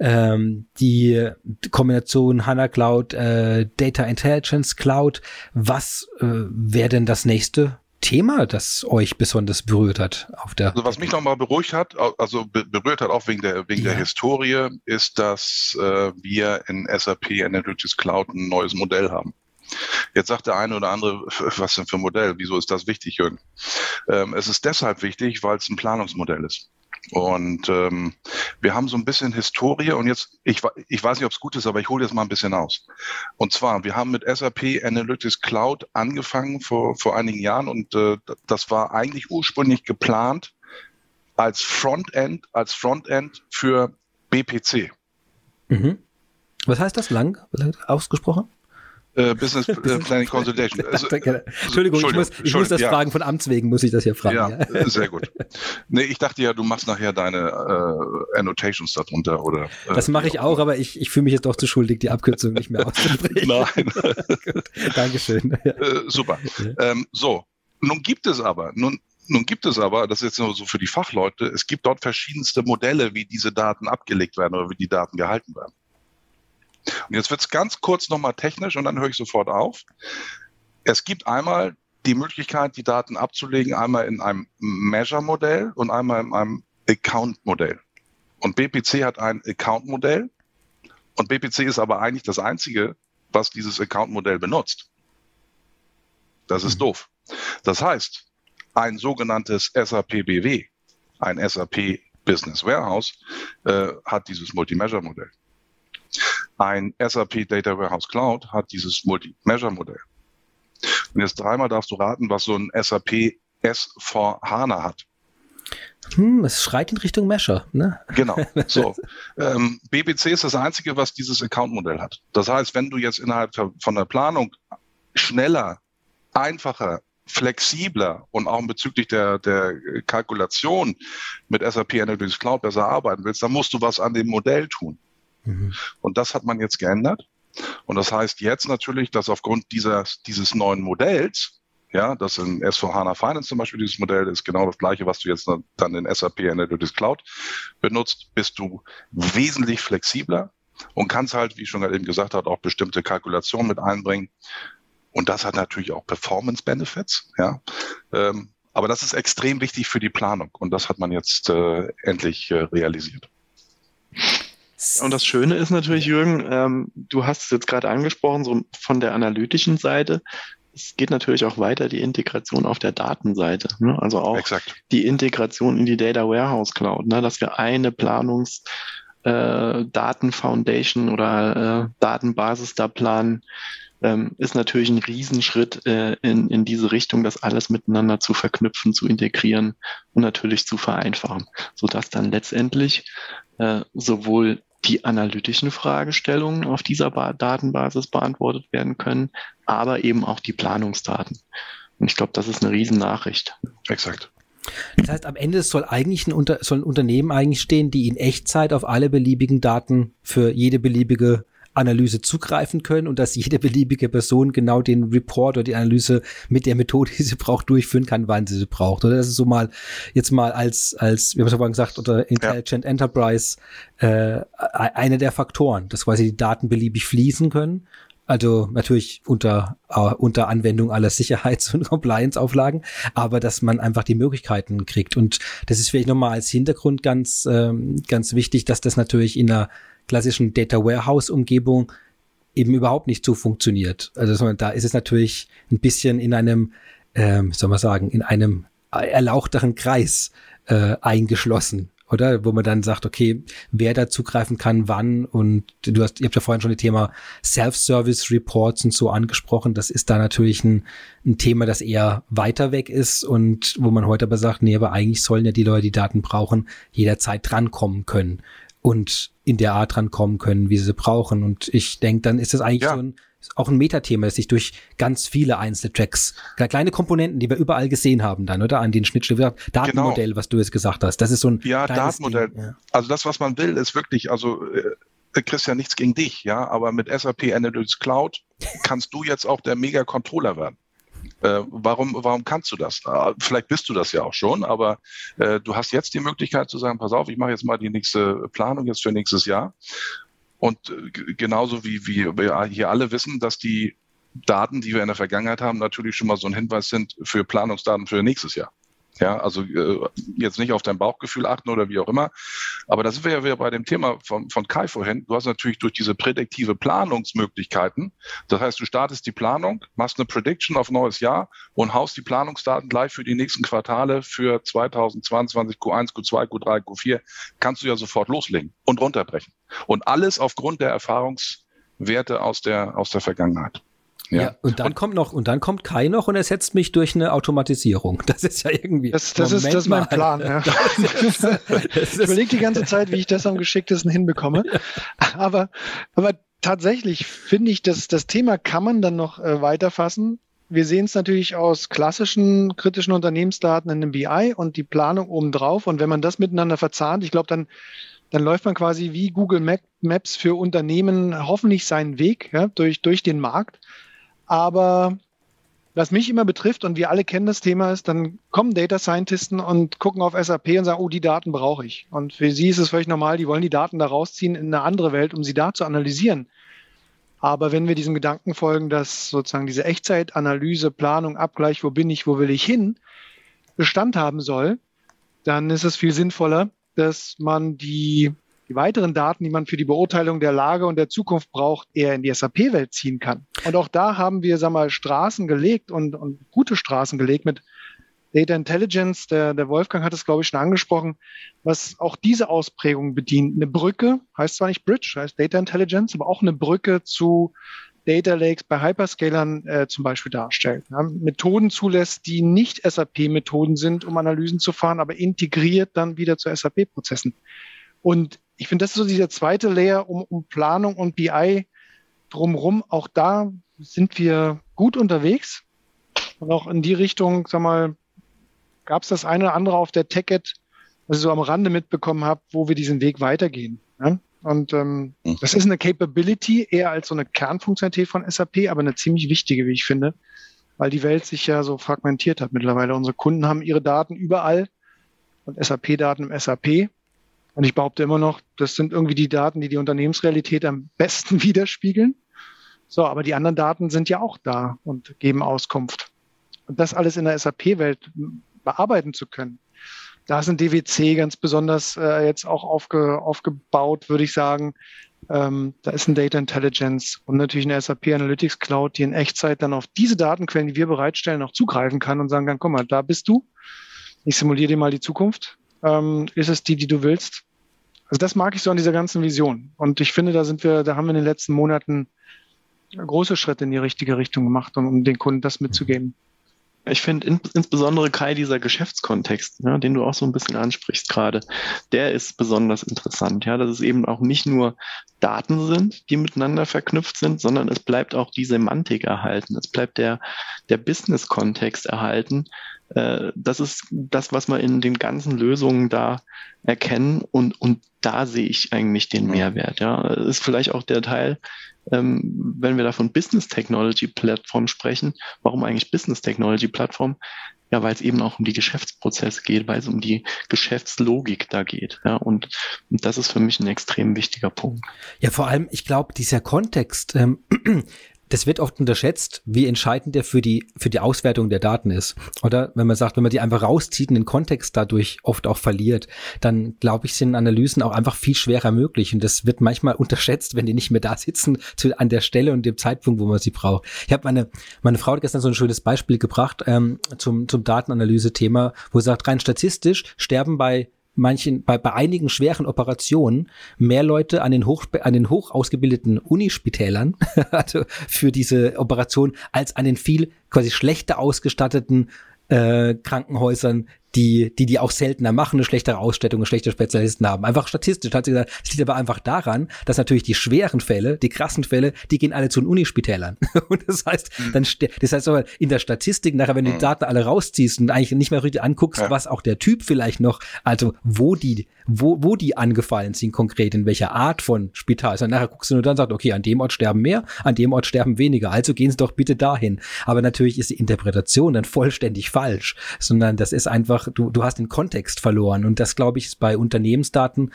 Ähm, die Kombination HANA Cloud, äh, Data Intelligence Cloud. Was äh, wäre denn das nächste Thema, das euch besonders berührt hat auf der?
Also was mich nochmal beruhigt hat, also berührt hat auch wegen der wegen ja. der Historie, ist, dass äh, wir in SAP Analytics Cloud ein neues Modell haben. Jetzt sagt der eine oder andere, was denn für ein Modell? Wieso ist das wichtig, Jürgen? Ähm, es ist deshalb wichtig, weil es ein Planungsmodell ist. Und ähm, wir haben so ein bisschen Historie und jetzt, ich, ich weiß nicht, ob es gut ist, aber ich hole jetzt mal ein bisschen aus. Und zwar, wir haben mit SAP Analytics Cloud angefangen vor, vor einigen Jahren und äh, das war eigentlich ursprünglich geplant als Frontend, als Frontend für BPC.
Mhm. Was heißt das lang ausgesprochen?
Äh, Business äh, Planning Consolidation.
Also, Entschuldigung, Entschuldigung, ich muss, ich muss das ja. fragen, von Amts wegen muss ich das hier fragen.
Ja, ja. Äh, sehr gut. Nee, ich dachte ja, du machst nachher deine äh, Annotations darunter, oder?
Äh, das mache ich auch, aber ich, ich fühle mich jetzt doch zu schuldig, die Abkürzung nicht mehr auszusprechen.
Nein.
gut, Dankeschön.
Super. Ähm, so, nun gibt es aber, nun, nun gibt es aber, das ist jetzt nur so für die Fachleute, es gibt dort verschiedenste Modelle, wie diese Daten abgelegt werden oder wie die Daten gehalten werden. Und jetzt wird es ganz kurz nochmal technisch und dann höre ich sofort auf. Es gibt einmal die Möglichkeit, die Daten abzulegen, einmal in einem Measure-Modell und einmal in einem Account-Modell. Und BPC hat ein Account-Modell. Und BPC ist aber eigentlich das einzige, was dieses Account-Modell benutzt. Das ist mhm. doof. Das heißt, ein sogenanntes SAP BW, ein SAP Business Warehouse, äh, hat dieses Multi-Measure-Modell. Ein SAP Data Warehouse Cloud hat dieses Multi-Measure-Modell. Und jetzt dreimal darfst du raten, was so ein SAP S4 HANA hat.
Hm, es schreit in Richtung Mesher, ne?
Genau. So. ähm, BBC ist das einzige, was dieses Account-Modell hat. Das heißt, wenn du jetzt innerhalb von der Planung schneller, einfacher, flexibler und auch bezüglich der, der Kalkulation mit SAP Analytics Cloud besser arbeiten willst, dann musst du was an dem Modell tun. Mhm. Und das hat man jetzt geändert. Und das heißt jetzt natürlich, dass aufgrund dieser, dieses neuen Modells ja, das in S4HANA Finance zum Beispiel dieses Modell ist genau das gleiche, was du jetzt dann in SAP Analytics Cloud benutzt, bist du wesentlich flexibler und kannst halt, wie ich schon eben gesagt habe, auch bestimmte Kalkulationen mit einbringen. Und das hat natürlich auch Performance Benefits, ja. Ähm, aber das ist extrem wichtig für die Planung und das hat man jetzt äh, endlich äh, realisiert.
Und das Schöne ist natürlich, Jürgen, ähm, du hast es jetzt gerade angesprochen, so von der analytischen Seite es geht natürlich auch weiter die Integration auf der Datenseite. Ne? Also auch Exakt. die Integration in die Data Warehouse Cloud, ne? dass wir eine Planungs- äh, Datenfoundation oder äh, Datenbasis da planen, ähm, ist natürlich ein Riesenschritt äh, in, in diese Richtung, das alles miteinander zu verknüpfen, zu integrieren und natürlich zu vereinfachen, sodass dann letztendlich äh, sowohl die analytischen Fragestellungen auf dieser ba Datenbasis beantwortet werden können, aber eben auch die Planungsdaten. Und ich glaube, das ist eine Riesennachricht.
Exakt.
Das heißt, am Ende soll eigentlich ein, Unter soll ein Unternehmen eigentlich stehen, die in Echtzeit auf alle beliebigen Daten für jede beliebige Analyse zugreifen können und dass jede beliebige Person genau den Report oder die Analyse mit der Methode, die sie braucht, durchführen kann, wann sie sie braucht. Oder das ist so mal jetzt mal als, als, wie haben es vorhin gesagt, oder Intelligent ja. Enterprise äh, eine der Faktoren, dass quasi die Daten beliebig fließen können. Also natürlich unter, äh, unter Anwendung aller Sicherheits- und Compliance-Auflagen, aber dass man einfach die Möglichkeiten kriegt. Und das ist vielleicht nochmal als Hintergrund ganz, ähm, ganz wichtig, dass das natürlich in einer klassischen Data Warehouse Umgebung eben überhaupt nicht so funktioniert. Also da ist es natürlich ein bisschen in einem, ähm, soll man sagen, in einem erlauchteren Kreis äh, eingeschlossen, oder? Wo man dann sagt, okay, wer da zugreifen kann, wann und du hast, ihr habt ja vorhin schon das Thema Self-Service Reports und so angesprochen. Das ist da natürlich ein, ein Thema, das eher weiter weg ist und wo man heute aber sagt, nee, aber eigentlich sollen ja die Leute, die Daten brauchen, jederzeit drankommen können und in der Art rankommen können, wie sie sie brauchen. Und ich denke, dann ist das eigentlich ja. so ein, auch ein Metathema, das sich durch ganz viele einzelne Tracks, kleine Komponenten, die wir überall gesehen haben dann, oder? An den Schnittstellen. Datenmodell, genau. was du jetzt gesagt hast. Das ist so ein
Ja, Datenmodell. Ja. Also das, was man will, ist wirklich, also äh, Christian, nichts gegen dich, ja, aber mit SAP Analytics Cloud kannst du jetzt auch der Mega-Controller werden. Äh, warum, warum kannst du das? Äh, vielleicht bist du das ja auch schon, aber äh, du hast jetzt die Möglichkeit zu sagen, pass auf, ich mache jetzt mal die nächste Planung jetzt für nächstes Jahr. Und äh, genauso wie, wie wir hier alle wissen, dass die Daten, die wir in der Vergangenheit haben, natürlich schon mal so ein Hinweis sind für Planungsdaten für nächstes Jahr. Ja, also äh, jetzt nicht auf dein Bauchgefühl achten oder wie auch immer. Aber da sind wir ja wieder bei dem Thema von, von Kai vorhin. Du hast natürlich durch diese prädiktive Planungsmöglichkeiten, das heißt, du startest die Planung, machst eine Prediction auf neues Jahr und haust die Planungsdaten gleich für die nächsten Quartale für 2022, Q1, Q2, Q3, Q4, kannst du ja sofort loslegen und runterbrechen. Und alles aufgrund der Erfahrungswerte aus der, aus der Vergangenheit.
Ja. ja. und dann und, kommt noch, und dann kommt Kai noch und ersetzt mich durch eine Automatisierung. Das ist ja irgendwie.
Das, das ist, das ist mein Plan, ja. Das ist, ich überlege die ganze Zeit, wie ich das am geschicktesten hinbekomme. Aber, aber tatsächlich finde ich, dass das Thema kann man dann noch äh, weiterfassen. Wir sehen es natürlich aus klassischen kritischen Unternehmensdaten in dem BI und die Planung obendrauf. Und wenn man das miteinander verzahnt, ich glaube, dann dann läuft man quasi wie Google Maps für Unternehmen hoffentlich seinen Weg ja, durch, durch den Markt. Aber was mich immer betrifft, und wir alle kennen das Thema, ist, dann kommen Data Scientisten und gucken auf SAP und sagen, oh, die Daten brauche ich. Und für sie ist es völlig normal, die wollen die Daten da rausziehen in eine andere Welt, um sie da zu analysieren. Aber wenn wir diesem Gedanken folgen, dass sozusagen diese Echtzeitanalyse, Planung, Abgleich, wo bin ich, wo will ich hin, Bestand haben soll, dann ist es viel sinnvoller, dass man die, die weiteren Daten, die man für die Beurteilung der Lage und der Zukunft braucht, eher in die SAP-Welt ziehen kann. Und auch da haben wir, sag mal, Straßen gelegt und, und gute Straßen gelegt mit Data Intelligence, der, der Wolfgang hat es, glaube ich, schon angesprochen, was auch diese Ausprägung bedient. Eine Brücke, heißt zwar nicht Bridge, heißt Data Intelligence, aber auch eine Brücke zu Data Lakes bei Hyperscalern äh, zum Beispiel darstellt. Ja, Methoden zulässt, die nicht SAP-Methoden sind, um Analysen zu fahren, aber integriert dann wieder zu SAP-Prozessen. Und ich finde, das ist so dieser zweite Layer um, um Planung und BI drumherum. Auch da sind wir gut unterwegs. Und auch in die Richtung, sag mal, gab es das eine oder andere auf der TechEd, was ich so am Rande mitbekommen habe, wo wir diesen Weg weitergehen. Ja? Und ähm, mhm. das ist eine Capability eher als so eine Kernfunktionalität von SAP, aber eine ziemlich wichtige, wie ich finde, weil die Welt sich ja so fragmentiert hat mittlerweile. Unsere Kunden haben ihre Daten überall und SAP-Daten im SAP. Und ich behaupte immer noch, das sind irgendwie die Daten, die die Unternehmensrealität am besten widerspiegeln. So, aber die anderen Daten sind ja auch da und geben Auskunft. Und das alles in der SAP-Welt bearbeiten zu können. Da ist ein DWC ganz besonders äh, jetzt auch aufge, aufgebaut, würde ich sagen. Ähm, da ist ein Data Intelligence und natürlich eine SAP Analytics Cloud, die in Echtzeit dann auf diese Datenquellen, die wir bereitstellen, auch zugreifen kann und sagen kann, guck mal, da bist du. Ich simuliere dir mal die Zukunft. Ähm, ist es die, die du willst? Also das mag ich so an dieser ganzen Vision. Und ich finde, da sind wir, da haben wir in den letzten Monaten große Schritte in die richtige Richtung gemacht, um, um den Kunden das mitzugeben.
Ich finde in, insbesondere Kai, dieser Geschäftskontext, ja, den du auch so ein bisschen ansprichst gerade, der ist besonders interessant. Ja, dass es eben auch nicht nur Daten sind, die miteinander verknüpft sind, sondern es bleibt auch die Semantik erhalten. Es bleibt der, der Business-Kontext erhalten. Äh, das ist das, was wir in den ganzen Lösungen da erkennen und, und da sehe ich eigentlich den Mehrwert. Ja, ist vielleicht auch der Teil, ähm, wenn wir da von Business Technology Plattform sprechen, warum eigentlich Business Technology Plattform? Ja, weil es eben auch um die Geschäftsprozesse geht, weil es um die Geschäftslogik da geht. Ja, und, und das ist für mich ein extrem wichtiger Punkt.
Ja, vor allem, ich glaube, dieser Kontext, ähm, das wird oft unterschätzt, wie entscheidend der für die, für die Auswertung der Daten ist. Oder wenn man sagt, wenn man die einfach rauszieht und den Kontext dadurch oft auch verliert, dann glaube ich, sind Analysen auch einfach viel schwerer möglich. Und das wird manchmal unterschätzt, wenn die nicht mehr da sitzen, zu, an der Stelle und dem Zeitpunkt, wo man sie braucht. Ich habe meine, meine Frau hat gestern so ein schönes Beispiel gebracht ähm, zum, zum Datenanalyse-Thema, wo sie sagt, rein statistisch sterben bei manchen, bei, bei einigen schweren Operationen mehr Leute an den hoch, an den hoch ausgebildeten Unispitälern, also für diese Operation, als an den viel quasi schlechter ausgestatteten äh, Krankenhäusern, die, die die auch seltener machen, eine schlechtere Ausstattung, eine schlechtere Spezialisten haben. Einfach statistisch hat sie gesagt, es liegt aber einfach daran, dass natürlich die schweren Fälle, die krassen Fälle, die gehen alle zu den Unispitälern. Und das heißt, mhm. dann, das heißt aber in der Statistik nachher, wenn du die mhm. Daten alle rausziehst und eigentlich nicht mehr richtig anguckst, ja. was auch der Typ vielleicht noch, also wo die, wo, wo die angefallen sind konkret, in welcher Art von Spital. Also nachher guckst du nur dann und sagst, okay, an dem Ort sterben mehr, an dem Ort sterben weniger, also gehen sie doch bitte dahin. Aber natürlich ist die Interpretation dann vollständig falsch, sondern das ist einfach einfach, du, du hast den Kontext verloren. Und das, glaube ich, ist bei Unternehmensdaten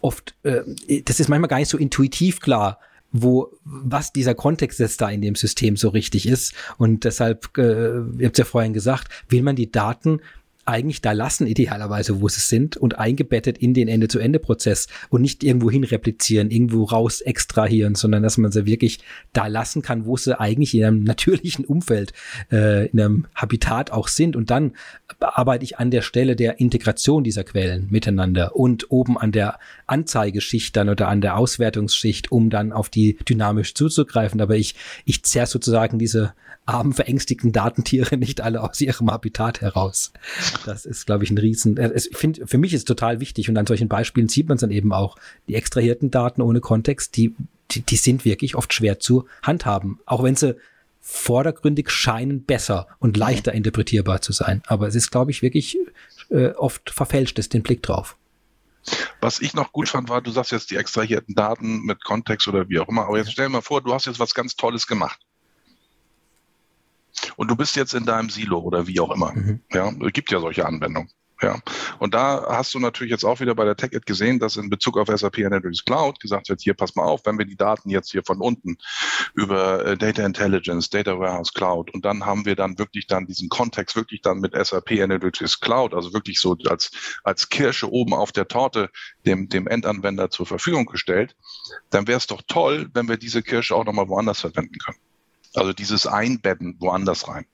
oft, äh, das ist manchmal gar nicht so intuitiv klar, wo was dieser Kontext jetzt da in dem System so richtig ist. Und deshalb, äh, ihr habt ja vorhin gesagt, will man die Daten eigentlich da lassen, idealerweise, wo sie sind und eingebettet in den Ende-zu-Ende-Prozess und nicht irgendwo hin replizieren, irgendwo raus extrahieren, sondern dass man sie wirklich da lassen kann, wo sie eigentlich in einem natürlichen Umfeld, äh, in einem Habitat auch sind. Und dann arbeite ich an der Stelle der Integration dieser Quellen miteinander und oben an der Anzeigeschicht dann oder an der Auswertungsschicht, um dann auf die dynamisch zuzugreifen. Aber ich, ich zerr sozusagen diese armen, verängstigten Datentiere nicht alle aus ihrem Habitat heraus. Das ist, glaube ich, ein Riesen. Äh, ich finde, für mich ist es total wichtig und an solchen Beispielen sieht man es dann eben auch. Die extrahierten Daten ohne Kontext, die, die, die sind wirklich oft schwer zu handhaben. Auch wenn sie vordergründig scheinen besser und leichter interpretierbar zu sein. Aber es ist, glaube ich, wirklich äh, oft verfälscht ist den Blick drauf.
Was ich noch gut fand, war, du sagst jetzt die extrahierten Daten mit Kontext oder wie auch immer. Aber jetzt stell dir mal vor, du hast jetzt was ganz Tolles gemacht. Und du bist jetzt in deinem Silo oder wie auch immer. Mhm. Ja, es gibt ja solche Anwendungen. Ja, und da hast du natürlich jetzt auch wieder bei der TechEd gesehen, dass in Bezug auf SAP Analytics Cloud gesagt wird, hier pass mal auf, wenn wir die Daten jetzt hier von unten über äh, Data Intelligence, Data Warehouse Cloud und dann haben wir dann wirklich dann diesen Kontext wirklich dann mit SAP Analytics Cloud, also wirklich so als, als Kirsche oben auf der Torte dem, dem Endanwender zur Verfügung gestellt, dann wäre es doch toll, wenn wir diese Kirsche auch nochmal woanders verwenden können. Also dieses Einbetten woanders rein.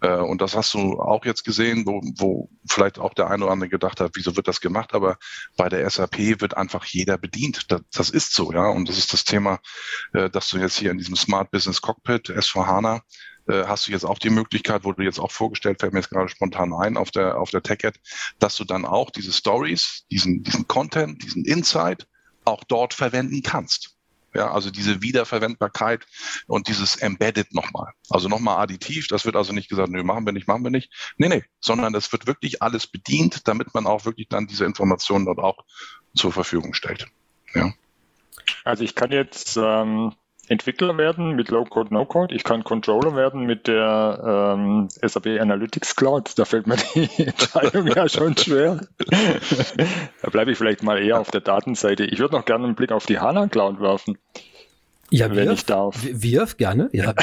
Äh, und das hast du auch jetzt gesehen, wo, wo vielleicht auch der eine oder andere gedacht hat, wieso wird das gemacht? Aber bei der SAP wird einfach jeder bedient. Das, das ist so, ja. Und das ist das Thema, äh, dass du jetzt hier in diesem Smart Business Cockpit S4HANA äh, hast du jetzt auch die Möglichkeit, wurde jetzt auch vorgestellt, fällt mir jetzt gerade spontan ein auf der, auf der TechEd, dass du dann auch diese Stories, diesen, diesen Content, diesen Insight auch dort verwenden kannst. Ja, also diese Wiederverwendbarkeit und dieses Embedded nochmal. Also nochmal additiv. Das wird also nicht gesagt, nö, machen wir nicht, machen wir nicht. Nee, nee, sondern es wird wirklich alles bedient, damit man auch wirklich dann diese Informationen dort auch zur Verfügung stellt. Ja.
Also ich kann jetzt ähm, Entwickler werden mit Low-Code, No-Code. Ich kann Controller werden mit der ähm, SAP Analytics Cloud. Da fällt mir die Entscheidung ja schon schwer. da bleibe ich vielleicht mal eher auf der Datenseite. Ich würde noch gerne einen Blick auf die HANA Cloud werfen.
Ja, wenn wirf, ich darf. Wirf gerne, ja.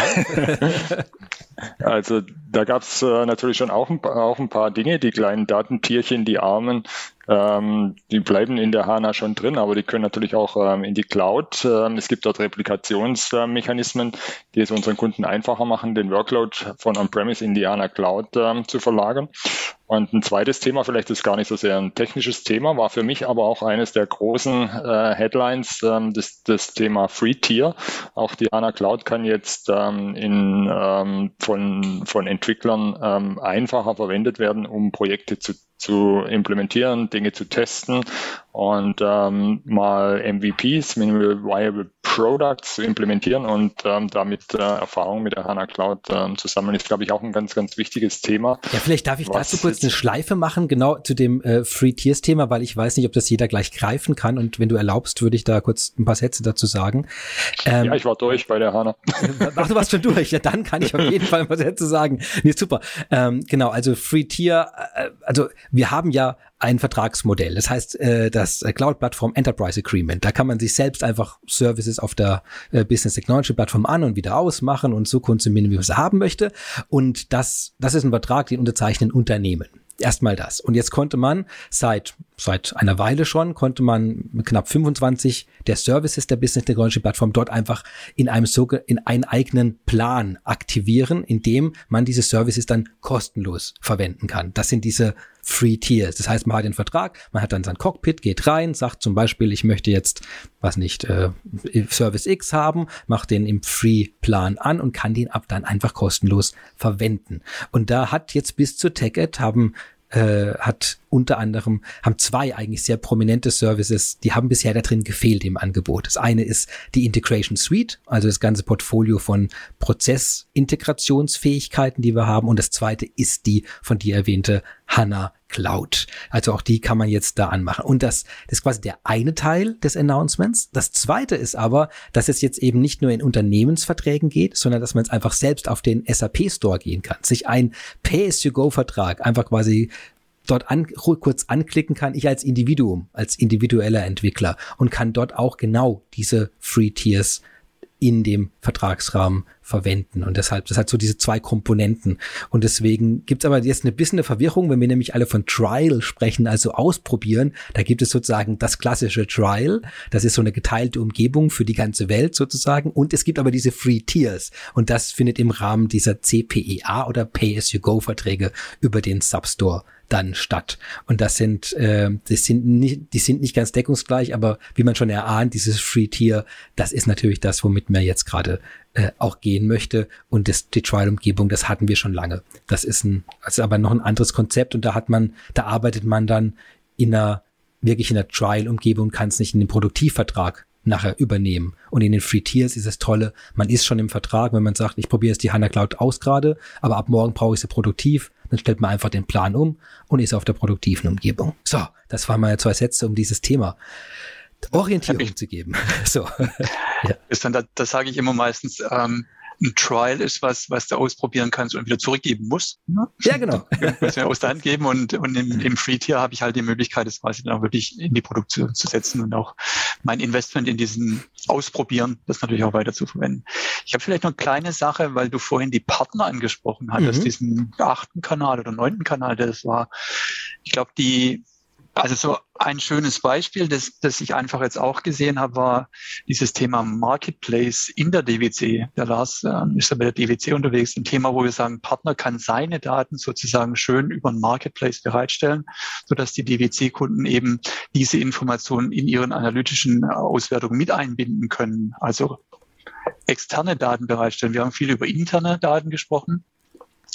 also da gab es äh, natürlich schon auch ein, auch ein paar Dinge, die kleinen Datentierchen, die Armen, ähm, die bleiben in der HANA schon drin, aber die können natürlich auch ähm, in die Cloud. Ähm, es gibt dort Replikationsmechanismen, die es unseren Kunden einfacher machen, den Workload von On-Premise in die HANA Cloud ähm, zu verlagern. Und ein zweites Thema, vielleicht ist gar nicht so sehr ein technisches Thema, war für mich aber auch eines der großen äh, Headlines, ähm, das, das Thema Free Tier. Auch die HANA Cloud kann jetzt ähm, in, ähm, von, von Entwicklern einfacher verwendet werden, um Projekte zu zu implementieren, Dinge zu testen und ähm, mal MVPs, Minimal Viable Products zu implementieren und ähm, damit äh, Erfahrung mit der HANA Cloud ähm, zu sammeln, ist, glaube ich, auch ein ganz, ganz wichtiges Thema.
Ja, vielleicht darf ich dazu kurz eine Schleife machen, genau zu dem äh, Free Tiers Thema, weil ich weiß nicht, ob das jeder gleich greifen kann und wenn du erlaubst, würde ich da kurz ein paar Sätze dazu sagen.
Ähm, ja, ich war durch bei der HANA.
Ach, du warst schon durch. Ja, dann kann ich auf jeden Fall ein paar Sätze sagen. Nee, super. Ähm, genau, also Free Tier, äh, also wir haben ja ein Vertragsmodell. Das heißt, äh, das Cloud-Plattform Enterprise Agreement. Da kann man sich selbst einfach Services auf der äh, Business Technology Plattform an und wieder ausmachen und so konsumieren, wie man es haben möchte. Und das, das ist ein Vertrag, den unterzeichnen Unternehmen. Erstmal das. Und jetzt konnte man seit, seit einer Weile schon, konnte man knapp 25 der Services der Business Technology Plattform dort einfach in einem, in einen eigenen Plan aktivieren, in dem man diese Services dann kostenlos verwenden kann. Das sind diese Free Tiers. Das heißt, man hat den Vertrag, man hat dann sein Cockpit, geht rein, sagt zum Beispiel, ich möchte jetzt, was nicht, äh, Service X haben, macht den im Free-Plan an und kann den ab dann einfach kostenlos verwenden. Und da hat jetzt bis zur TechEd haben äh, hat unter anderem, haben zwei eigentlich sehr prominente Services, die haben bisher da drin gefehlt im Angebot. Das eine ist die Integration Suite, also das ganze Portfolio von Prozessintegrationsfähigkeiten, die wir haben. Und das zweite ist die von dir erwähnte HANA Cloud. Also auch die kann man jetzt da anmachen. Und das, das ist quasi der eine Teil des Announcements. Das zweite ist aber, dass es jetzt eben nicht nur in Unternehmensverträgen geht, sondern dass man jetzt einfach selbst auf den SAP Store gehen kann, sich ein Pay-as-you-go-Vertrag einfach quasi dort an, kurz anklicken kann, ich als Individuum, als individueller Entwickler und kann dort auch genau diese Free Tiers in dem Vertragsrahmen verwenden. Und deshalb, das hat so diese zwei Komponenten. Und deswegen gibt's aber jetzt eine bisschen eine Verwirrung, wenn wir nämlich alle von Trial sprechen, also ausprobieren. Da gibt es sozusagen das klassische Trial. Das ist so eine geteilte Umgebung für die ganze Welt sozusagen. Und es gibt aber diese Free Tiers. Und das findet im Rahmen dieser CPEA oder Pay-as-you-go-Verträge über den Substore dann statt. Und das sind, äh, das sind nicht, die sind nicht ganz deckungsgleich, aber wie man schon erahnt, dieses Free Tier, das ist natürlich das, womit man jetzt gerade äh, auch gehen möchte. Und das, die Trial-Umgebung, das hatten wir schon lange. Das ist ein, das ist aber noch ein anderes Konzept und da hat man, da arbeitet man dann in einer, wirklich in der Trial-Umgebung, kann es nicht in den Produktivvertrag nachher übernehmen. Und in den Free Tiers ist es tolle, man ist schon im Vertrag, wenn man sagt, ich probiere jetzt die HANA Cloud aus gerade, aber ab morgen brauche ich sie produktiv, dann stellt man einfach den Plan um und ist auf der produktiven Umgebung. So, das waren meine zwei Sätze, um dieses Thema Orientierung zu geben. so.
ja. Ist dann, das, das sage ich immer meistens, ähm, ein Trial ist was, was du ausprobieren kannst und wieder zurückgeben musst.
Ne? Ja, genau.
Muss mir aus der Hand geben und, und im, im Free-Tier habe ich halt die Möglichkeit, das quasi dann auch wirklich in die Produktion zu setzen und auch mein Investment in diesen Ausprobieren, das natürlich auch weiter zu verwenden. Ich habe vielleicht noch eine kleine Sache, weil du vorhin die Partner angesprochen hattest, mhm. diesen achten Kanal oder neunten Kanal, der das war. Ich glaube, die also so ein schönes Beispiel, das, das ich einfach jetzt auch gesehen habe, war dieses Thema Marketplace in der DWC. Der Lars äh, ist ja bei der DWC unterwegs, ein Thema, wo wir sagen, Partner kann seine Daten sozusagen schön über einen Marketplace bereitstellen, sodass die DWC-Kunden eben diese Informationen in ihren analytischen Auswertungen mit einbinden können. Also externe Daten bereitstellen. Wir haben viel über interne Daten gesprochen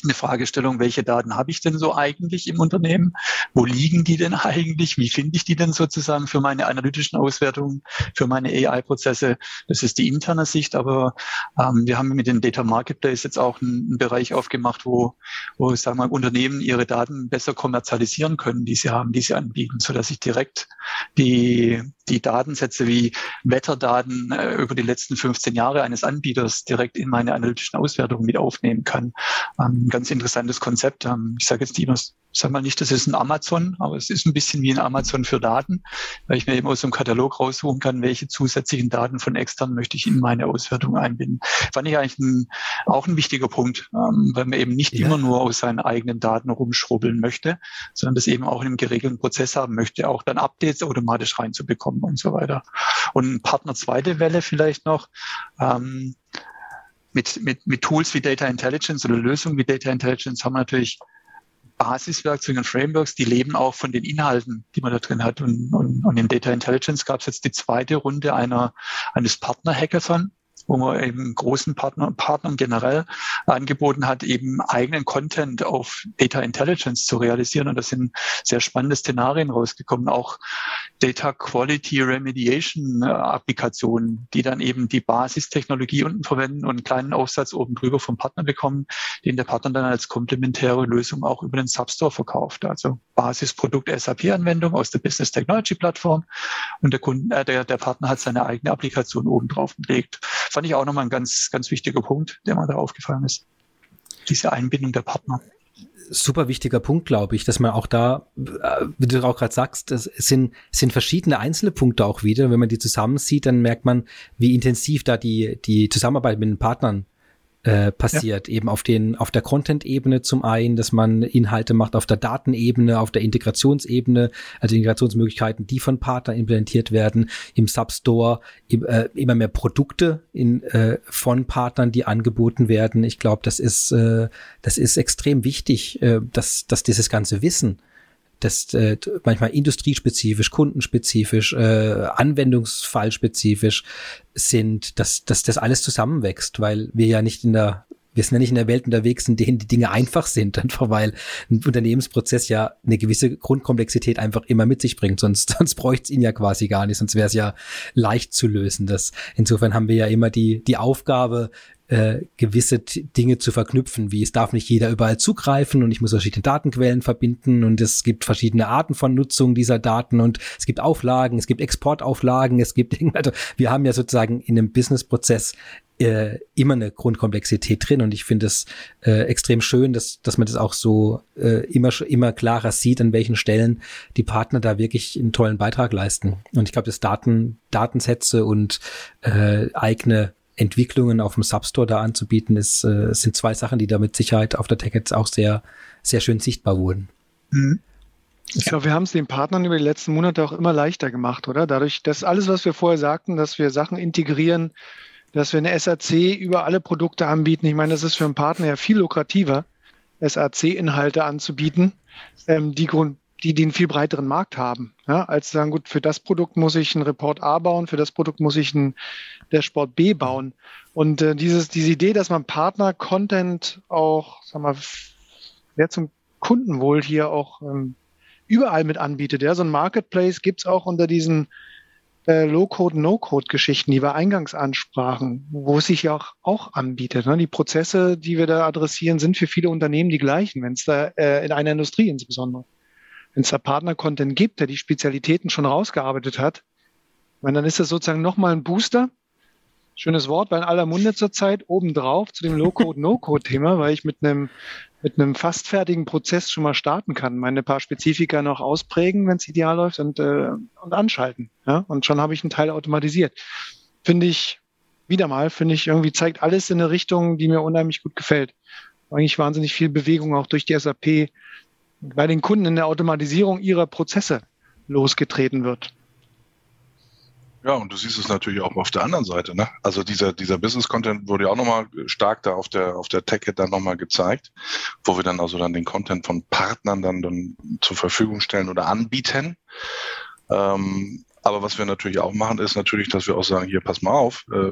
eine Fragestellung, welche Daten habe ich denn so eigentlich im Unternehmen? Wo liegen die denn eigentlich? Wie finde ich die denn sozusagen für meine analytischen Auswertungen, für meine AI-Prozesse? Das ist die interne Sicht, aber ähm, wir haben mit dem Data Marketplace jetzt auch einen, einen Bereich aufgemacht, wo, wo sagen wir, Unternehmen ihre Daten besser kommerzialisieren können, die sie haben, die sie anbieten, so dass ich direkt die, die Datensätze wie Wetterdaten äh, über die letzten 15 Jahre eines Anbieters direkt in meine analytischen Auswertungen mit aufnehmen kann. Ähm, ein ganz interessantes Konzept. Ähm, ich sage jetzt die, sag mal nicht, das ist ein Amazon, aber es ist ein bisschen wie ein Amazon für Daten, weil ich mir eben aus dem Katalog raussuchen kann, welche zusätzlichen Daten von extern möchte ich in meine Auswertung einbinden. Fand ich eigentlich ein, auch ein wichtiger Punkt, ähm, weil man eben nicht ja. immer nur aus seinen eigenen Daten rumschrubbeln möchte, sondern das eben auch in einem geregelten Prozess haben möchte, auch dann Updates automatisch reinzubekommen und so weiter. Und Partner zweite Welle vielleicht noch. Ähm, mit, mit, mit Tools wie Data Intelligence oder Lösungen wie Data Intelligence haben wir natürlich Basiswerkzeuge und Frameworks, die leben auch von den Inhalten, die man da drin hat. Und, und, und in Data Intelligence gab es jetzt die zweite Runde einer, eines Partner-Hackathon, wo man eben großen Partner, Partnern generell angeboten hat, eben eigenen Content auf Data Intelligence zu realisieren. Und das sind sehr spannende Szenarien rausgekommen, auch Data Quality Remediation äh, Applikationen, die dann eben die Basistechnologie unten verwenden und einen kleinen Aufsatz oben drüber vom Partner bekommen, den der Partner dann als komplementäre Lösung auch über den Substore verkauft. Also Basisprodukt SAP-Anwendung aus der Business Technology Plattform und der, Kunde, äh, der, der Partner hat seine eigene Applikation oben drauf gelegt fand ich auch nochmal ein ganz, ganz wichtiger Punkt, der mir da aufgefallen ist. Diese Einbindung der Partner
super wichtiger Punkt, glaube ich, dass man auch da, äh, wie du auch gerade sagst, es sind, sind verschiedene einzelne Punkte auch wieder. Wenn man die zusammensieht, dann merkt man, wie intensiv da die, die Zusammenarbeit mit den Partnern äh, passiert. Ja. Eben auf den, auf der Content-Ebene zum einen, dass man Inhalte macht auf der Datenebene, auf der Integrationsebene, also Integrationsmöglichkeiten, die von Partnern implementiert werden, im Substore, äh, immer mehr Produkte in, äh, von Partnern, die angeboten werden. Ich glaube, das ist, äh, das ist extrem wichtig, äh, dass, dass dieses ganze Wissen das äh, manchmal industriespezifisch, kundenspezifisch, äh, anwendungsfallspezifisch sind, dass, dass das alles zusammenwächst, weil wir ja nicht in der wir sind ja nicht in der Welt unterwegs, in denen die Dinge einfach sind, einfach weil ein Unternehmensprozess ja eine gewisse Grundkomplexität einfach immer mit sich bringt, sonst, sonst bräuchte es ihn ja quasi gar nicht, sonst wäre es ja leicht zu lösen. Das, insofern haben wir ja immer die, die Aufgabe, äh, gewisse Dinge zu verknüpfen, wie es darf nicht jeder überall zugreifen und ich muss verschiedene Datenquellen verbinden und es gibt verschiedene Arten von Nutzung dieser Daten und es gibt Auflagen, es gibt Exportauflagen, es gibt also wir haben ja sozusagen in einem Businessprozess äh, immer eine Grundkomplexität drin und ich finde es äh, extrem schön, dass, dass man das auch so äh, immer, immer klarer sieht, an welchen Stellen die Partner da wirklich einen tollen Beitrag leisten. Und ich glaube, dass Daten, Datensätze und äh, eigene Entwicklungen auf dem Substore da anzubieten, ist, äh, sind zwei Sachen, die da mit Sicherheit auf der Tech jetzt auch sehr, sehr schön sichtbar wurden.
Mhm. Ich glaube, wir haben es den Partnern über die letzten Monate auch immer leichter gemacht, oder? Dadurch, dass alles, was wir vorher sagten, dass wir Sachen integrieren, dass wir eine SAC über alle Produkte anbieten. Ich meine, das ist für einen Partner ja viel lukrativer, SAC-Inhalte anzubieten, ähm, die, Grund, die den viel breiteren Markt haben. Ja, als sagen, gut, für das Produkt muss ich einen Report A bauen, für das Produkt muss ich einen Dashboard B bauen. Und äh, dieses, diese Idee, dass man Partner-Content auch, sag mal, wer zum Kundenwohl hier auch ähm, überall mit anbietet. Ja, so ein Marketplace gibt's auch unter diesen äh, Low-Code, No-Code-Geschichten, die wir eingangs ansprachen, wo es sich ja auch, auch anbietet. Ne? Die Prozesse, die wir da adressieren, sind für viele Unternehmen die gleichen, wenn es da äh, in einer Industrie insbesondere wenn es da Partner-Content gibt, der die Spezialitäten schon rausgearbeitet hat, meine, dann ist das sozusagen nochmal ein Booster, schönes Wort, weil in aller Munde zurzeit obendrauf zu dem Low-Code, No-Code-Thema, weil ich mit einem mit einem fast fertigen Prozess schon mal starten kann, meine paar Spezifika noch ausprägen, wenn es ideal läuft und, äh, und anschalten. Ja? Und schon habe ich einen Teil automatisiert. Finde ich, wieder mal, finde ich, irgendwie zeigt alles in eine Richtung, die mir unheimlich gut gefällt. Eigentlich wahnsinnig viel Bewegung auch durch die SAP bei den Kunden in der Automatisierung ihrer Prozesse losgetreten wird.
Ja, und du siehst es natürlich auch auf der anderen Seite. Ne? Also dieser, dieser Business-Content wurde ja auch nochmal stark da auf der, auf der TechHit dann nochmal gezeigt, wo wir dann also dann den Content von Partnern dann, dann zur Verfügung stellen oder anbieten. Ähm, aber was wir natürlich auch machen, ist natürlich, dass wir auch sagen, hier, pass mal auf, äh,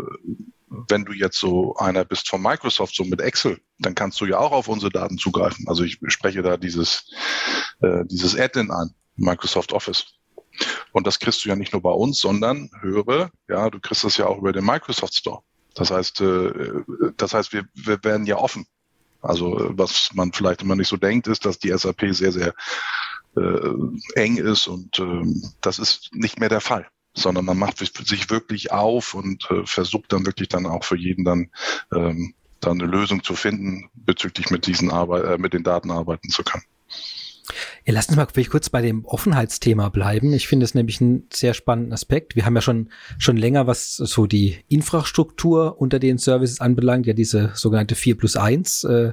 wenn du jetzt so einer bist von Microsoft, so mit Excel, dann kannst du ja auch auf unsere Daten zugreifen. Also ich spreche da dieses, äh, dieses Add-in an, Microsoft Office. Und das kriegst du ja nicht nur bei uns, sondern höre, ja, du kriegst das ja auch über den Microsoft Store. Das heißt, äh, das heißt, wir, wir werden ja offen. Also was man vielleicht immer nicht so denkt, ist, dass die SAP sehr, sehr äh, eng ist und äh, das ist nicht mehr der Fall sondern man macht sich wirklich auf und äh, versucht dann wirklich dann auch für jeden dann ähm, dann eine Lösung zu finden bezüglich mit diesen Arbeit, äh, mit den Daten arbeiten zu können.
Ja, lass uns mal kurz bei dem Offenheitsthema bleiben. Ich finde es nämlich einen sehr spannenden Aspekt. Wir haben ja schon, schon länger, was so die Infrastruktur unter den Services anbelangt, ja diese sogenannte 4 plus 1 äh,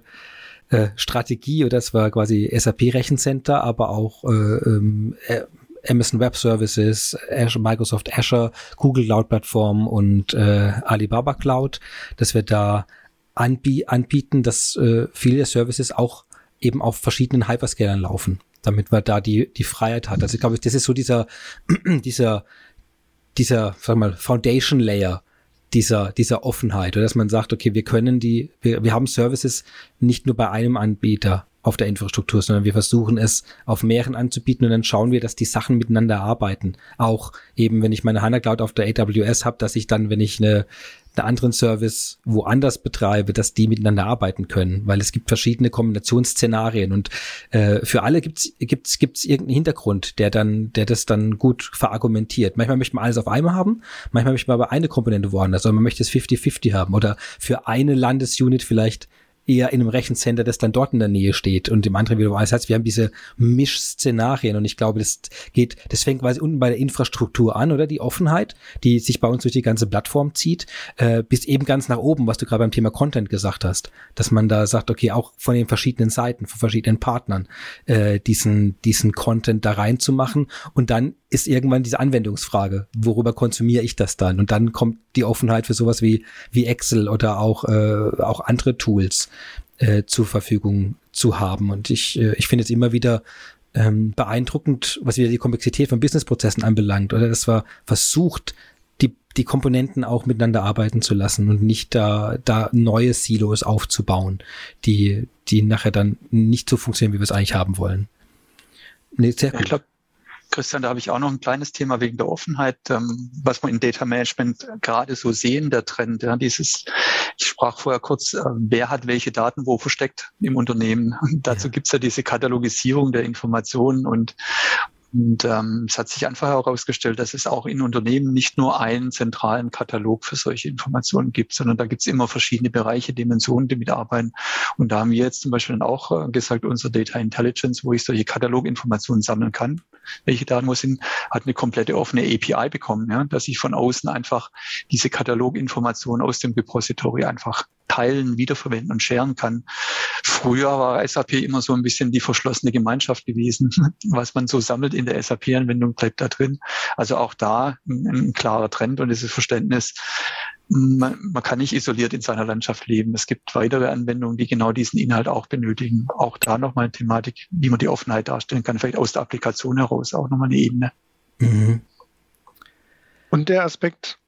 äh, Strategie, oder das war quasi SAP Rechencenter, aber auch äh, ähm, äh, Amazon Web Services, Azure, Microsoft Azure, Google Cloud Plattform und äh, Alibaba Cloud, dass wir da anbie anbieten, dass äh, viele Services auch eben auf verschiedenen Hyperscalern laufen, damit man da die, die Freiheit hat. Also ich glaube, das ist so dieser, dieser, dieser, sag mal, Foundation Layer dieser, dieser Offenheit, oder dass man sagt, okay, wir können die, wir, wir haben Services nicht nur bei einem Anbieter auf der Infrastruktur, sondern wir versuchen es auf mehreren anzubieten und dann schauen wir, dass die Sachen miteinander arbeiten. Auch eben, wenn ich meine HANA Cloud auf der AWS habe, dass ich dann, wenn ich eine, einen anderen Service woanders betreibe, dass die miteinander arbeiten können, weil es gibt verschiedene Kombinationsszenarien und äh, für alle gibt's gibt's gibt's irgendeinen Hintergrund, der dann der das dann gut verargumentiert. Manchmal möchte man alles auf einmal haben, manchmal möchte man aber eine Komponente woanders, also man möchte es 50-50 haben oder für eine Landesunit vielleicht eher in einem Rechencenter, das dann dort in der Nähe steht und im anderen wieder. Das heißt, wir haben diese Mischszenarien und ich glaube, das geht, das fängt quasi unten bei der Infrastruktur an, oder? Die Offenheit, die sich bei uns durch die ganze Plattform zieht, äh, bis eben ganz nach oben, was du gerade beim Thema Content gesagt hast, dass man da sagt, okay, auch von den verschiedenen Seiten, von verschiedenen Partnern, äh, diesen, diesen Content da reinzumachen und dann ist irgendwann diese Anwendungsfrage, worüber konsumiere ich das dann? Und dann kommt die Offenheit für sowas wie, wie Excel oder auch, äh, auch andere Tools äh, zur Verfügung zu haben. Und ich, äh, ich finde es immer wieder ähm, beeindruckend, was wieder die Komplexität von Businessprozessen anbelangt, oder dass man versucht, die, die Komponenten auch miteinander arbeiten zu lassen und nicht da, da neue Silos aufzubauen, die, die nachher dann nicht so funktionieren, wie wir es eigentlich haben wollen.
Nee, sehr gut. Ich glaube, Christian, da habe ich auch noch ein kleines Thema wegen der Offenheit, ähm, was wir in Data Management gerade so sehen, der Trend. Ja, dieses, ich sprach vorher kurz, äh, wer hat welche Daten wo versteckt im Unternehmen. Und dazu ja. gibt's ja diese Katalogisierung der Informationen und und ähm, es hat sich einfach herausgestellt, dass es auch in Unternehmen nicht nur einen zentralen Katalog für solche Informationen gibt, sondern da gibt es immer verschiedene Bereiche, Dimensionen, die mitarbeiten. Und da haben wir jetzt zum Beispiel dann auch äh, gesagt, unser Data Intelligence, wo ich solche Kataloginformationen sammeln kann, welche Daten wo sind, hat eine komplette offene API bekommen, ja, dass ich von außen einfach diese Kataloginformationen aus dem Repository einfach teilen, wiederverwenden und scheren kann. Früher war SAP immer so ein bisschen die verschlossene Gemeinschaft gewesen. Was man so sammelt in der SAP-Anwendung bleibt da drin. Also auch da ein, ein klarer Trend und dieses Verständnis, man, man, kann nicht isoliert in seiner Landschaft leben. Es gibt weitere Anwendungen, die genau diesen Inhalt auch benötigen. Auch da nochmal eine Thematik, wie man die Offenheit darstellen kann, vielleicht aus der Applikation heraus auch nochmal eine Ebene. Mhm.
Und der Aspekt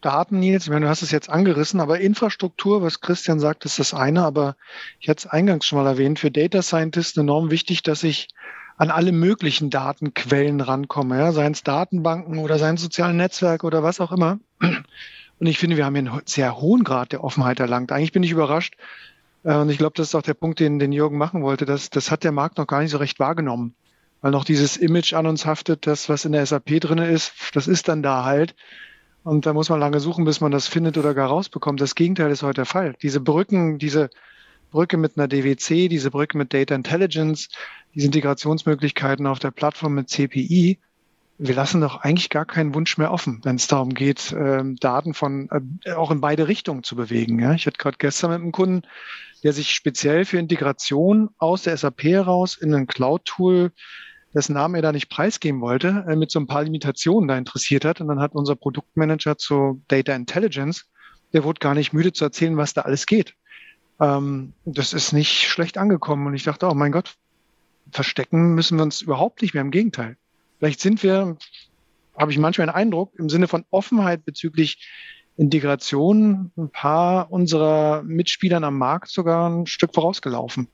Daten, Nils, ich meine, du hast es jetzt angerissen, aber Infrastruktur, was Christian sagt, ist das eine, aber ich hatte es eingangs schon mal erwähnt, für Data Scientists enorm wichtig, dass ich an alle möglichen Datenquellen rankomme, ja, seien es Datenbanken oder seien es soziale Netzwerke oder was auch immer. Und ich finde, wir haben hier einen sehr hohen Grad der Offenheit erlangt. Eigentlich bin ich überrascht. Äh, und ich glaube, das ist auch der Punkt, den, den Jürgen machen wollte. Das, das hat der Markt noch gar nicht so recht wahrgenommen. Weil noch dieses Image an uns haftet, das, was in der SAP drinne ist, das ist dann da halt. Und da muss man lange suchen, bis man das findet oder gar rausbekommt. Das Gegenteil ist heute der Fall. Diese Brücken, diese Brücke mit einer DWC, diese Brücke mit Data Intelligence, diese Integrationsmöglichkeiten auf der Plattform mit CPI, wir lassen doch eigentlich gar keinen Wunsch mehr offen, wenn es darum geht, ähm, Daten von äh, auch in beide Richtungen zu bewegen. Ich hatte gerade gestern mit einem Kunden, der sich speziell für Integration aus der SAP heraus in ein Cloud-Tool, dessen Namen er da nicht preisgeben wollte, äh, mit so ein paar Limitationen da interessiert hat. Und dann hat unser Produktmanager zu Data Intelligence, der wurde gar nicht müde zu erzählen, was da alles geht. Ähm, das ist nicht schlecht angekommen. Und ich dachte, oh mein Gott, verstecken müssen wir uns überhaupt nicht mehr. Im Gegenteil. Vielleicht sind wir, habe ich manchmal einen Eindruck, im Sinne von Offenheit bezüglich Integration ein paar unserer Mitspielern am Markt sogar ein Stück vorausgelaufen.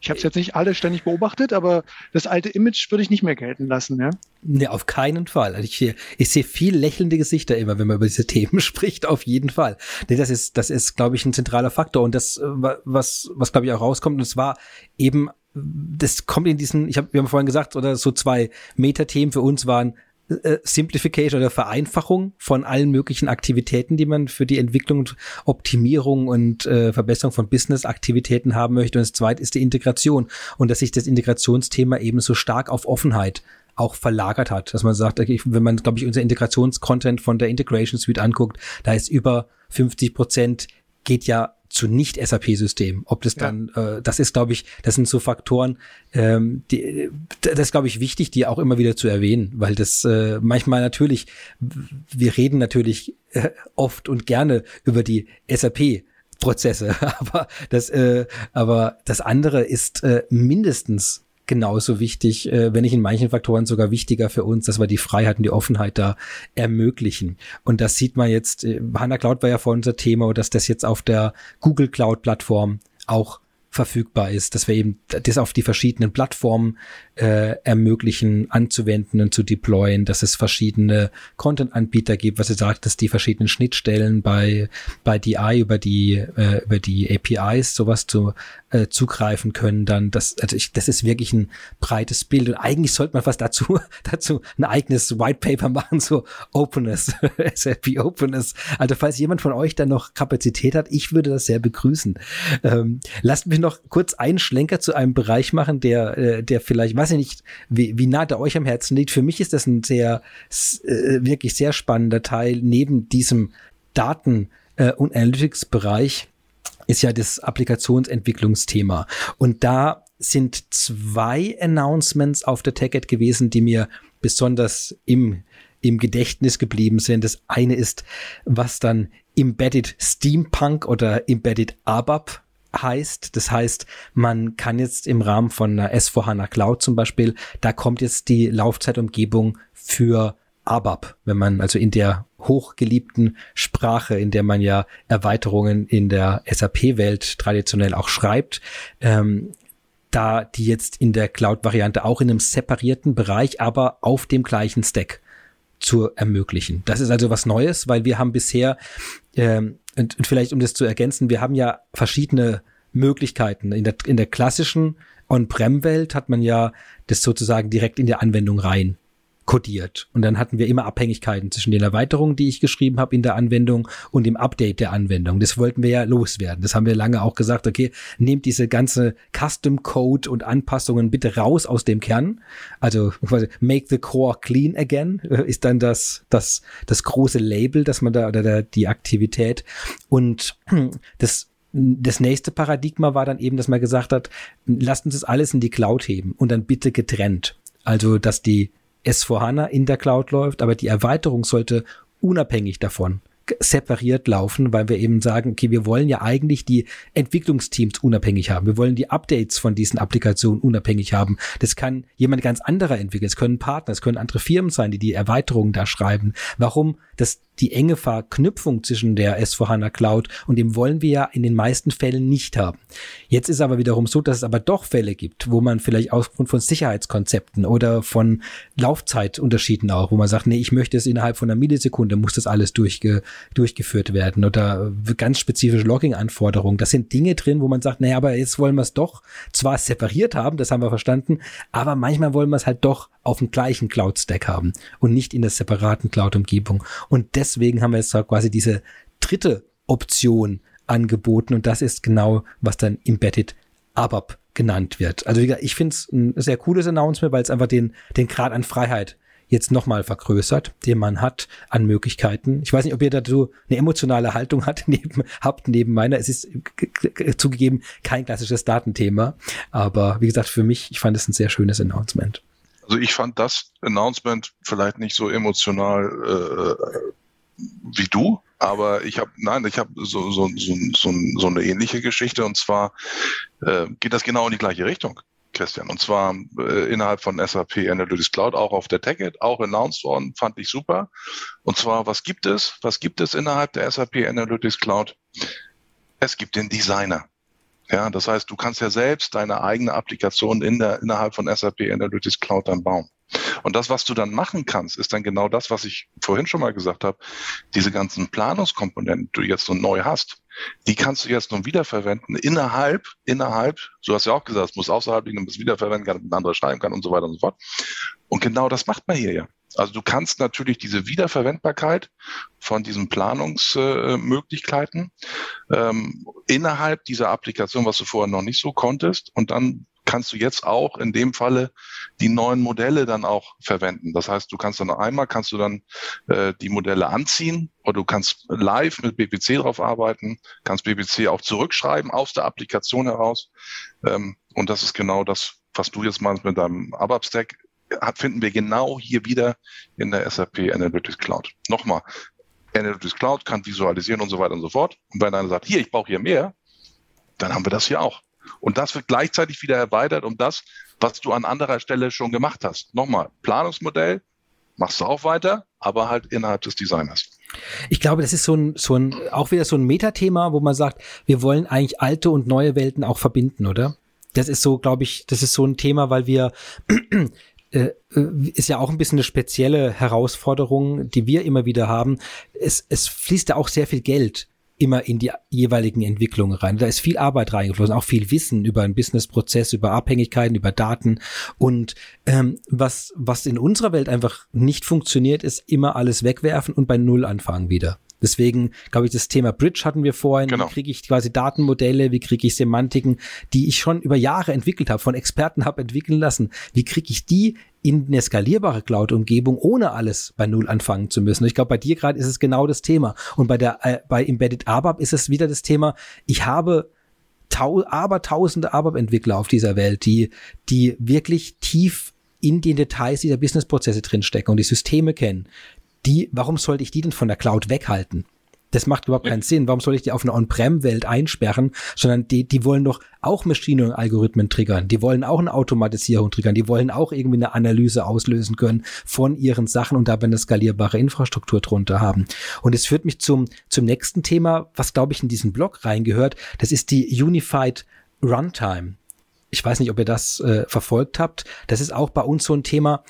Ich habe es jetzt nicht alle ständig beobachtet, aber das alte Image würde ich nicht mehr gelten lassen. Ja?
Nee, auf keinen Fall. Also ich, ich sehe viel lächelnde Gesichter immer, wenn man über diese Themen spricht, auf jeden Fall. Nee, das ist, das ist, glaube ich, ein zentraler Faktor. Und das, was, was glaube ich, auch rauskommt, und es war eben das kommt in diesen, ich habe, wir haben vorhin gesagt, oder so zwei Metathemen für uns waren äh, Simplification oder Vereinfachung von allen möglichen Aktivitäten, die man für die Entwicklung, Optimierung und äh, Verbesserung von Business-Aktivitäten haben möchte. Und das zweite ist die Integration und dass sich das Integrationsthema eben so stark auf Offenheit auch verlagert hat, dass man sagt, okay, wenn man, glaube ich, unser Integrationscontent von der Integration Suite anguckt, da ist über 50 Prozent geht ja zu Nicht-SAP-Systemen. Ob das dann, ja. äh, das ist, glaube ich, das sind so Faktoren, ähm, die, das ist, glaube ich, wichtig, die auch immer wieder zu erwähnen, weil das äh, manchmal natürlich, wir reden natürlich äh, oft und gerne über die SAP Prozesse, aber das, äh, aber das andere ist äh, mindestens genauso wichtig, äh, wenn nicht in manchen Faktoren sogar wichtiger für uns, dass wir die Freiheit und die Offenheit da ermöglichen. Und das sieht man jetzt, äh, HANA Cloud war ja vor unser Thema, dass das jetzt auf der Google Cloud Plattform auch verfügbar ist, dass wir eben das auf die verschiedenen Plattformen äh, ermöglichen, anzuwenden und zu deployen, dass es verschiedene Content-Anbieter gibt, was ihr sagt, dass die verschiedenen Schnittstellen bei, bei DI über die, äh, über die APIs sowas zu äh, zugreifen können, dann das, also ich, das ist wirklich ein breites Bild und eigentlich sollte man was dazu, dazu ein eigenes White Paper machen, so Openness, SAP Openness. Also falls jemand von euch da noch Kapazität hat, ich würde das sehr begrüßen. Ähm, lasst mich noch kurz einen Schlenker zu einem Bereich machen, der, äh, der vielleicht, weiß ich nicht, wie, wie nah der euch am Herzen liegt. Für mich ist das ein sehr, äh, wirklich sehr spannender Teil neben diesem Daten- äh, und Analytics-Bereich ist ja das Applikationsentwicklungsthema. Und da sind zwei Announcements auf der TechEd gewesen, die mir besonders im, im Gedächtnis geblieben sind. Das eine ist, was dann Embedded Steampunk oder Embedded ABAP heißt. Das heißt, man kann jetzt im Rahmen von einer S4HANA Cloud zum Beispiel, da kommt jetzt die Laufzeitumgebung für ABAP, wenn man also in der hochgeliebten Sprache, in der man ja Erweiterungen in der SAP-Welt traditionell auch schreibt, ähm, da die jetzt in der Cloud-Variante auch in einem separierten Bereich, aber auf dem gleichen Stack zu ermöglichen. Das ist also was Neues, weil wir haben bisher, ähm, und, und vielleicht um das zu ergänzen, wir haben ja verschiedene Möglichkeiten. In der, in der klassischen On-Prem-Welt hat man ja das sozusagen direkt in der Anwendung rein kodiert. Und dann hatten wir immer Abhängigkeiten zwischen den Erweiterungen, die ich geschrieben habe in der Anwendung und dem Update der Anwendung. Das wollten wir ja loswerden. Das haben wir lange auch gesagt, okay, nehmt diese ganze Custom Code und Anpassungen bitte raus aus dem Kern. Also quasi make the core clean again äh, ist dann das, das, das große Label, dass man da, oder der, die Aktivität. Und das das nächste Paradigma war dann eben, dass man gesagt hat, lasst uns das alles in die Cloud heben und dann bitte getrennt. Also, dass die S4HANA in der Cloud läuft, aber die Erweiterung sollte unabhängig davon separiert laufen, weil wir eben sagen, okay, wir wollen ja eigentlich die Entwicklungsteams unabhängig haben. Wir wollen die Updates von diesen Applikationen unabhängig haben. Das kann jemand ganz anderer entwickeln. Es können Partner, es können andere Firmen sein, die die Erweiterungen da schreiben. Warum das die enge Verknüpfung zwischen der S4HANA Cloud und dem wollen wir ja in den meisten Fällen nicht haben. Jetzt ist aber wiederum so, dass es aber doch Fälle gibt, wo man vielleicht aufgrund von Sicherheitskonzepten oder von Laufzeitunterschieden auch, wo man sagt, nee, ich möchte es innerhalb von einer Millisekunde, muss das alles durchge durchgeführt werden oder ganz spezifische Logging-Anforderungen. Das sind Dinge drin, wo man sagt, naja, aber jetzt wollen wir es doch zwar separiert haben, das haben wir verstanden, aber manchmal wollen wir es halt doch auf dem gleichen Cloud-Stack haben und nicht in der separaten Cloud-Umgebung. Und deswegen haben wir jetzt quasi diese dritte Option angeboten und das ist genau, was dann Embedded ABAP genannt wird. Also wie gesagt, ich finde es ein sehr cooles Announcement, weil es einfach den, den Grad an Freiheit jetzt nochmal vergrößert, den man hat an Möglichkeiten. Ich weiß nicht, ob ihr dazu eine emotionale Haltung hat, neben, habt neben meiner. Es ist zugegeben kein klassisches Datenthema, aber wie gesagt, für mich, ich fand es ein sehr schönes Announcement.
Also ich fand das Announcement vielleicht nicht so emotional äh, wie du, aber ich habe, nein, ich habe so, so, so, so, so eine ähnliche Geschichte und zwar äh, geht das genau in die gleiche Richtung. Christian. Und zwar äh, innerhalb von SAP Analytics Cloud, auch auf der TechEd, auch announced worden, fand ich super. Und zwar, was gibt es? Was gibt es innerhalb der SAP Analytics Cloud? Es gibt den Designer. Ja, das heißt, du kannst ja selbst deine eigene Applikation in der, innerhalb von SAP Analytics Cloud dann bauen. Und das, was du dann machen kannst, ist dann genau das, was ich vorhin schon mal gesagt habe. Diese ganzen Planungskomponenten, die du jetzt so neu hast, die kannst du jetzt nun wiederverwenden innerhalb, innerhalb, so hast du ja auch gesagt, es muss außerhalb liegen, damit es wiederverwenden kann, ein anderer schreiben kann und so weiter und so fort. Und genau das macht man hier ja. Also du kannst natürlich diese Wiederverwendbarkeit von diesen Planungsmöglichkeiten äh, ähm, innerhalb dieser Applikation, was du vorher noch nicht so konntest, und dann kannst du jetzt auch in dem Falle die neuen Modelle dann auch verwenden. Das heißt, du kannst dann einmal kannst du dann äh, die Modelle anziehen oder du kannst live mit BPC drauf arbeiten, kannst BPC auch zurückschreiben aus der Applikation heraus. Ähm, und das ist genau das, was du jetzt meinst mit deinem ABAP Stack, finden wir genau hier wieder in der SAP Analytics Cloud. Nochmal, Analytics Cloud kann visualisieren und so weiter und so fort. Und wenn einer sagt, hier, ich brauche hier mehr, dann haben wir das hier auch. Und das wird gleichzeitig wieder erweitert um das, was du an anderer Stelle schon gemacht hast. Nochmal, Planungsmodell, machst du auch weiter, aber halt innerhalb des Designers.
Ich glaube, das ist so ein, so ein, auch wieder so ein Metathema, wo man sagt, wir wollen eigentlich alte und neue Welten auch verbinden, oder? Das ist so, glaube ich, das ist so ein Thema, weil wir, ist ja auch ein bisschen eine spezielle Herausforderung, die wir immer wieder haben. Es, es fließt ja auch sehr viel Geld immer in die jeweiligen Entwicklungen rein. Da ist viel Arbeit reingeflossen, auch viel Wissen über einen Businessprozess, über Abhängigkeiten, über Daten. Und ähm, was, was in unserer Welt einfach nicht funktioniert, ist immer alles wegwerfen und bei Null anfangen wieder. Deswegen glaube ich, das Thema Bridge hatten wir vorhin. Genau. Wie kriege ich quasi Datenmodelle, wie kriege ich Semantiken, die ich schon über Jahre entwickelt habe, von Experten habe entwickeln lassen. Wie kriege ich die in eine skalierbare Cloud-Umgebung, ohne alles bei Null anfangen zu müssen. ich glaube, bei dir gerade ist es genau das Thema. Und bei der äh, bei Embedded ABAP ist es wieder das Thema, ich habe tau aber tausende ABAP-Entwickler auf dieser Welt, die, die wirklich tief in den Details dieser Businessprozesse drinstecken und die Systeme kennen, die, warum sollte ich die denn von der Cloud weghalten? Das macht überhaupt keinen Sinn. Warum soll ich die auf eine On-Prem-Welt einsperren? Sondern die, die wollen doch auch Machine Algorithmen triggern. Die wollen auch eine Automatisierung triggern. Die wollen auch irgendwie eine Analyse auslösen können von ihren Sachen und dabei eine skalierbare Infrastruktur drunter haben. Und es führt mich zum, zum nächsten Thema, was glaube ich in diesen Blog reingehört. Das ist die Unified Runtime. Ich weiß nicht, ob ihr das äh, verfolgt habt. Das ist auch bei uns so ein Thema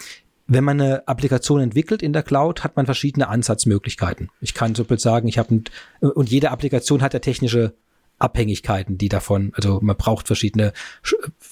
wenn man eine Applikation entwickelt in der Cloud, hat man verschiedene Ansatzmöglichkeiten. Ich kann so sagen, ich habe und jede Applikation hat ja technische Abhängigkeiten, die davon, also man braucht verschiedene,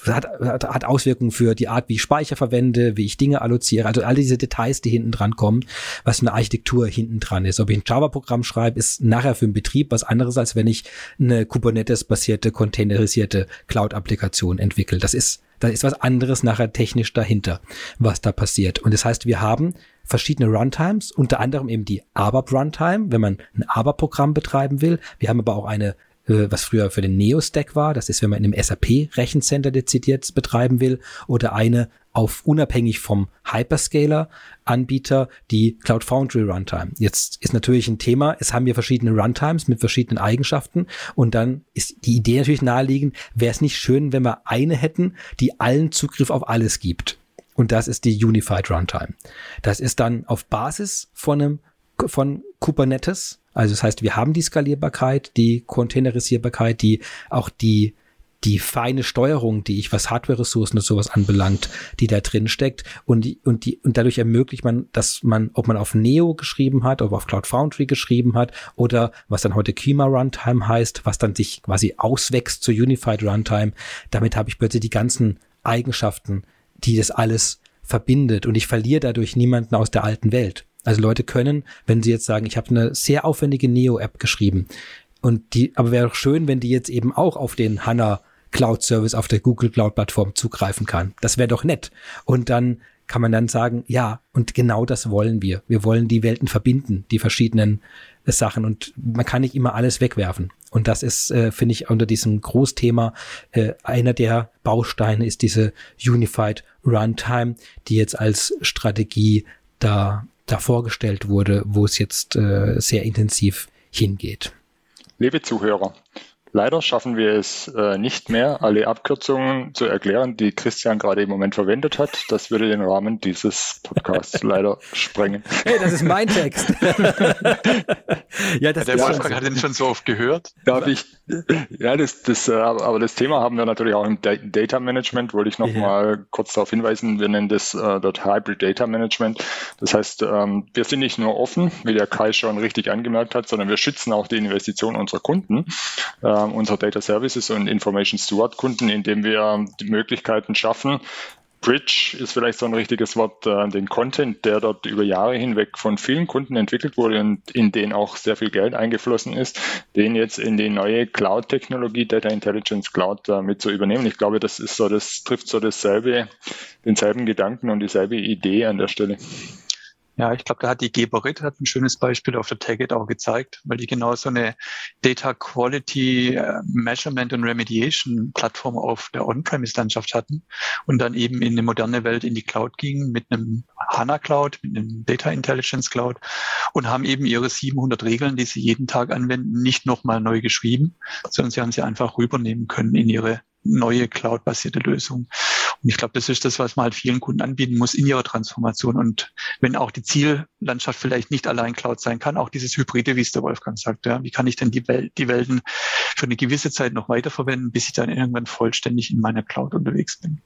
hat, hat Auswirkungen für die Art, wie ich Speicher verwende, wie ich Dinge alloziere, also all diese Details, die hinten dran kommen, was eine Architektur hinten dran ist. Ob ich ein Java-Programm schreibe, ist nachher für den Betrieb was anderes, als wenn ich eine Kubernetes-basierte, containerisierte Cloud-Applikation entwickle. Das ist da ist was anderes nachher technisch dahinter, was da passiert. Und das heißt, wir haben verschiedene Runtimes, unter anderem eben die ABAP Runtime, wenn man ein ABAP-Programm betreiben will. Wir haben aber auch eine was früher für den Neo-Stack war. Das ist, wenn man in einem SAP-Rechencenter dezidiert betreiben will oder eine auf unabhängig vom Hyperscaler-Anbieter die Cloud Foundry Runtime. Jetzt ist natürlich ein Thema, es haben wir verschiedene Runtimes mit verschiedenen Eigenschaften und dann ist die Idee natürlich naheliegend, wäre es nicht schön, wenn wir eine hätten, die allen Zugriff auf alles gibt. Und das ist die Unified Runtime. Das ist dann auf Basis von einem von Kubernetes. Also das heißt, wir haben die Skalierbarkeit, die Containerisierbarkeit, die auch die die feine Steuerung, die ich was Hardware-Ressourcen und sowas anbelangt, die da drin steckt und die, und die, und dadurch ermöglicht man, dass man, ob man auf Neo geschrieben hat, ob auf Cloud Foundry geschrieben hat oder was dann heute Kima Runtime heißt, was dann sich quasi auswächst zur Unified Runtime. Damit habe ich plötzlich die ganzen Eigenschaften, die das alles verbindet und ich verliere dadurch niemanden aus der alten Welt. Also Leute können, wenn sie jetzt sagen, ich habe eine sehr aufwendige Neo-App geschrieben und die, aber wäre doch schön, wenn die jetzt eben auch auf den HANA Cloud Service auf der Google Cloud Plattform zugreifen kann. Das wäre doch nett. Und dann kann man dann sagen, ja, und genau das wollen wir. Wir wollen die Welten verbinden, die verschiedenen äh, Sachen. Und man kann nicht immer alles wegwerfen. Und das ist, äh, finde ich, unter diesem Großthema äh, einer der Bausteine ist diese Unified Runtime, die jetzt als Strategie da, da vorgestellt wurde, wo es jetzt äh, sehr intensiv hingeht.
Liebe Zuhörer, Leider schaffen wir es äh, nicht mehr, alle Abkürzungen zu erklären, die Christian gerade im Moment verwendet hat. Das würde den Rahmen dieses Podcasts leider sprengen.
Hey, das ist mein Text.
ja, das der Wolfgang hat den schon so oft gehört.
Darf ich? Ja, das, das, äh, aber das Thema haben wir natürlich auch im Data Management. Wollte ich noch ja. mal kurz darauf hinweisen. Wir nennen das äh, dort Hybrid Data Management. Das heißt, ähm, wir sind nicht nur offen, wie der Kai schon richtig angemerkt hat, sondern wir schützen auch die Investitionen unserer Kunden. Äh, unserer Data Services und Information Steward Kunden, indem wir die Möglichkeiten schaffen, Bridge ist vielleicht so ein richtiges Wort, äh, den Content, der dort über Jahre hinweg von vielen Kunden entwickelt wurde und in den auch sehr viel Geld eingeflossen ist, den jetzt in die neue Cloud-Technologie, Data Intelligence Cloud äh, mit zu übernehmen. Ich glaube, das ist so, das trifft so dasselbe, denselben Gedanken und dieselbe Idee an der Stelle.
Ja, ich glaube, da hat die Geberit hat ein schönes Beispiel auf der Tagged auch gezeigt, weil die genau so eine Data Quality äh, Measurement und Remediation Plattform auf der On-Premise-Landschaft hatten und dann eben in eine moderne Welt in die Cloud gingen mit einem HANA Cloud, mit einem Data Intelligence Cloud und haben eben ihre 700 Regeln, die sie jeden Tag anwenden, nicht nochmal neu geschrieben, sondern sie haben sie einfach rübernehmen können in ihre neue cloud-basierte Lösung. Und ich glaube, das ist das, was man halt vielen Kunden anbieten muss in ihrer Transformation. Und wenn auch die Ziellandschaft vielleicht nicht allein Cloud sein kann, auch dieses Hybride, wie es der Wolfgang sagt, ja, wie kann ich denn die, Welt, die Welten für eine gewisse Zeit noch weiterverwenden, bis ich dann irgendwann vollständig in meiner Cloud unterwegs bin.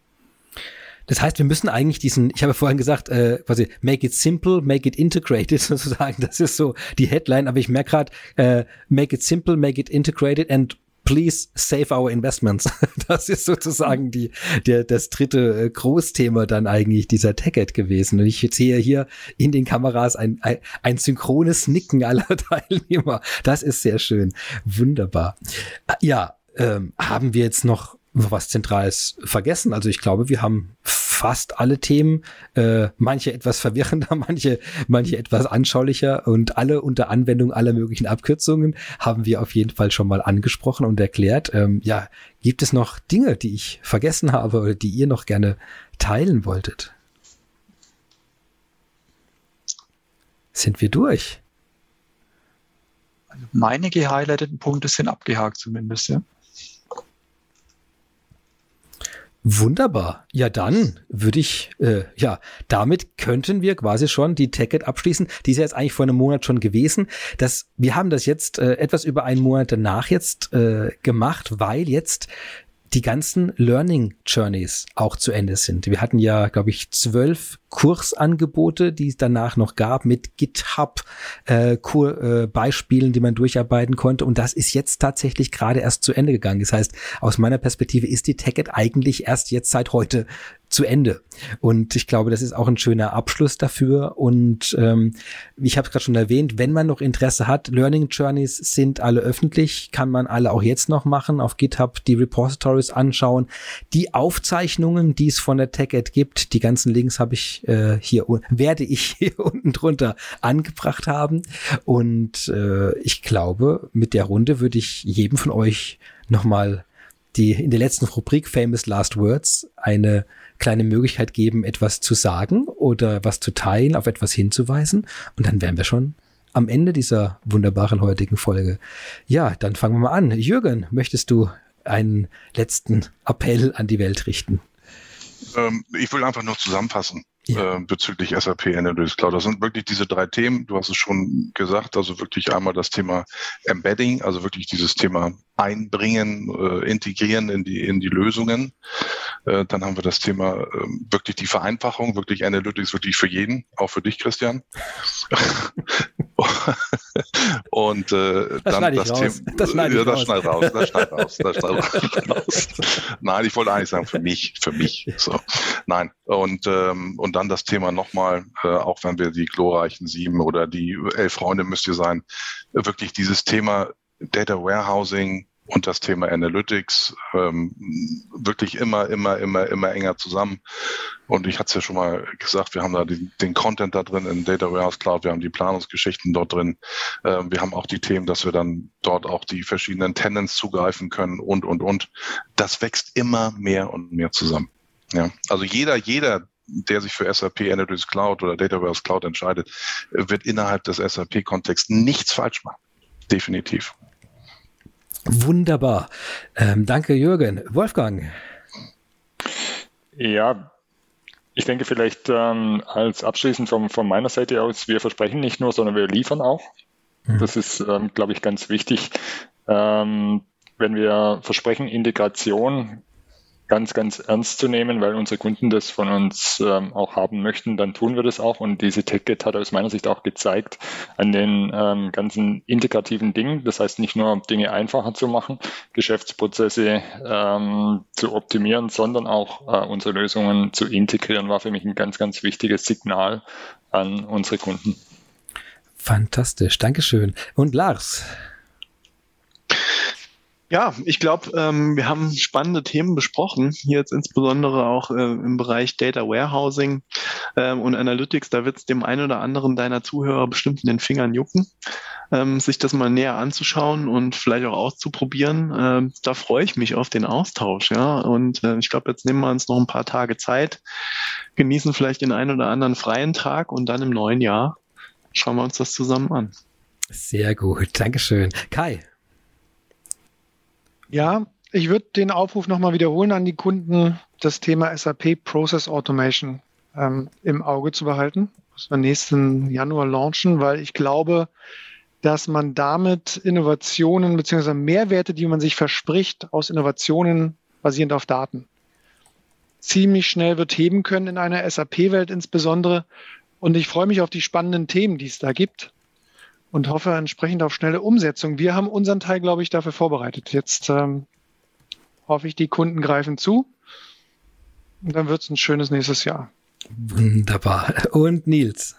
Das heißt, wir müssen eigentlich diesen, ich habe vorhin gesagt, äh, quasi make it simple, make it integrated sozusagen. Das ist so die Headline, aber ich merke gerade, äh, make it simple, make it integrated and please save our investments. Das ist sozusagen die, der, das dritte äh, Großthema dann eigentlich dieser TechEd gewesen. Und ich sehe hier in den Kameras ein, ein, ein synchrones Nicken aller Teilnehmer. Das ist sehr schön. Wunderbar. Ja, ähm, haben wir jetzt noch was Zentrales vergessen? Also ich glaube, wir haben fast alle Themen, äh, manche etwas verwirrender, manche, manche etwas anschaulicher und alle unter Anwendung aller möglichen Abkürzungen haben wir auf jeden Fall schon mal angesprochen und erklärt. Ähm, ja, gibt es noch Dinge, die ich vergessen habe oder die ihr noch gerne teilen wolltet? Sind wir durch?
Meine gehighlighteten Punkte sind abgehakt zumindest, ja.
Wunderbar. Ja, dann würde ich, äh, ja, damit könnten wir quasi schon die Ticket abschließen. Die ist ja jetzt eigentlich vor einem Monat schon gewesen. Das, wir haben das jetzt äh, etwas über einen Monat danach jetzt äh, gemacht, weil jetzt die ganzen Learning Journeys auch zu Ende sind. Wir hatten ja, glaube ich, zwölf Kursangebote, die es danach noch gab mit GitHub äh, äh, die man durcharbeiten konnte. Und das ist jetzt tatsächlich gerade erst zu Ende gegangen. Das heißt, aus meiner Perspektive ist die TechEd eigentlich erst jetzt seit heute zu Ende. Und ich glaube, das ist auch ein schöner Abschluss dafür. Und ähm, ich habe es gerade schon erwähnt, wenn man noch Interesse hat, Learning Journeys sind alle öffentlich, kann man alle auch jetzt noch machen, auf GitHub die Repositories anschauen. Die Aufzeichnungen, die es von der TechEd gibt, die ganzen Links habe ich äh, hier, werde ich hier unten drunter angebracht haben. Und äh, ich glaube, mit der Runde würde ich jedem von euch nochmal die in der letzten Rubrik Famous Last Words eine kleine Möglichkeit geben, etwas zu sagen oder was zu teilen, auf etwas hinzuweisen. Und dann wären wir schon am Ende dieser wunderbaren heutigen Folge. Ja, dann fangen wir mal an. Jürgen, möchtest du einen letzten Appell an die Welt richten?
Ähm, ich will einfach nur zusammenfassen. Ja. äh, bezüglich SAP Analytics Cloud. Das sind wirklich diese drei Themen. Du hast es schon gesagt, also wirklich einmal das Thema Embedding, also wirklich dieses Thema einbringen, äh, integrieren in die, in die Lösungen. Äh, dann haben wir das Thema äh, wirklich die Vereinfachung, wirklich Analytics wirklich für jeden, auch für dich, Christian. Und äh, das dann das Thema. Das schneide ja, das schneid raus, das schneid raus, das schneid raus. Nein, ich wollte eigentlich sagen, für mich, für mich. So. Nein. Und, ähm, und dann das Thema nochmal, äh, auch wenn wir die glorreichen sieben oder die elf Freunde müsst ihr sein, wirklich dieses Thema Data Warehousing und das Thema Analytics ähm, wirklich immer, immer, immer, immer enger zusammen. Und ich hatte es ja schon mal gesagt, wir haben da den, den, Content da drin in Data Warehouse Cloud, wir haben die Planungsgeschichten dort drin, ähm, wir haben auch die Themen, dass wir dann dort auch die verschiedenen Tenants zugreifen können und, und, und. Das wächst immer mehr und mehr zusammen. Ja, also jeder, jeder, der sich für SAP Analytics Cloud oder Data Warehouse Cloud entscheidet, wird innerhalb des SAP-Kontexts nichts falsch machen. Definitiv.
Wunderbar. Ähm, danke, Jürgen. Wolfgang.
Ja, ich denke vielleicht ähm, als abschließend von, von meiner Seite aus, wir versprechen nicht nur, sondern wir liefern auch. Mhm. Das ist, ähm, glaube ich, ganz wichtig. Ähm, wenn wir versprechen Integration, ganz, ganz ernst zu nehmen, weil unsere Kunden das von uns ähm, auch haben möchten, dann tun wir das auch. Und diese Ticket hat aus meiner Sicht auch gezeigt an den ähm, ganzen integrativen Dingen. Das heißt nicht nur Dinge einfacher zu machen, Geschäftsprozesse ähm, zu optimieren, sondern auch äh, unsere Lösungen zu integrieren, war für mich ein ganz, ganz wichtiges Signal an unsere Kunden.
Fantastisch, Dankeschön. Und Lars,
ja, ich glaube, ähm, wir haben spannende Themen besprochen. Hier jetzt insbesondere auch äh, im Bereich Data Warehousing ähm, und Analytics. Da wird es dem einen oder anderen deiner Zuhörer bestimmt in den Fingern jucken, ähm, sich das mal näher anzuschauen und vielleicht auch auszuprobieren. Ähm, da freue ich mich auf den Austausch. Ja, und äh, ich glaube, jetzt nehmen wir uns noch ein paar Tage Zeit, genießen vielleicht den einen oder anderen freien Tag und dann im neuen Jahr schauen wir uns das zusammen an.
Sehr gut, Dankeschön. Kai,
ja, ich würde den Aufruf nochmal wiederholen an die Kunden, das Thema SAP Process Automation ähm, im Auge zu behalten, was wir nächsten Januar launchen, weil ich glaube, dass man damit Innovationen bzw. Mehrwerte, die man sich verspricht, aus Innovationen basierend auf Daten, ziemlich schnell wird heben können in einer SAP-Welt insbesondere. Und ich freue mich auf die spannenden Themen, die es da gibt und hoffe entsprechend auf schnelle Umsetzung. Wir haben unseren Teil, glaube ich, dafür vorbereitet. Jetzt ähm, hoffe ich, die Kunden greifen zu. Und dann wird es ein schönes nächstes Jahr.
Wunderbar. Und Nils?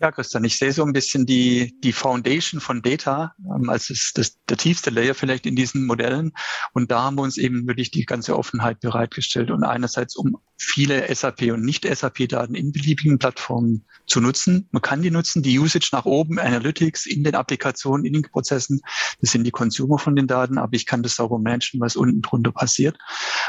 Ja, Christian, ich sehe so ein bisschen die, die Foundation von Data ähm, als das, das, der tiefste Layer vielleicht in diesen Modellen. Und da haben wir uns eben wirklich die ganze Offenheit bereitgestellt. Und einerseits, um viele SAP und Nicht-SAP-Daten in beliebigen Plattformen zu nutzen. Man kann die nutzen, die Usage nach oben, Analytics in den Applikationen, in den Prozessen. Das sind die Consumer von den Daten, aber ich kann das sauber managen, was unten drunter passiert.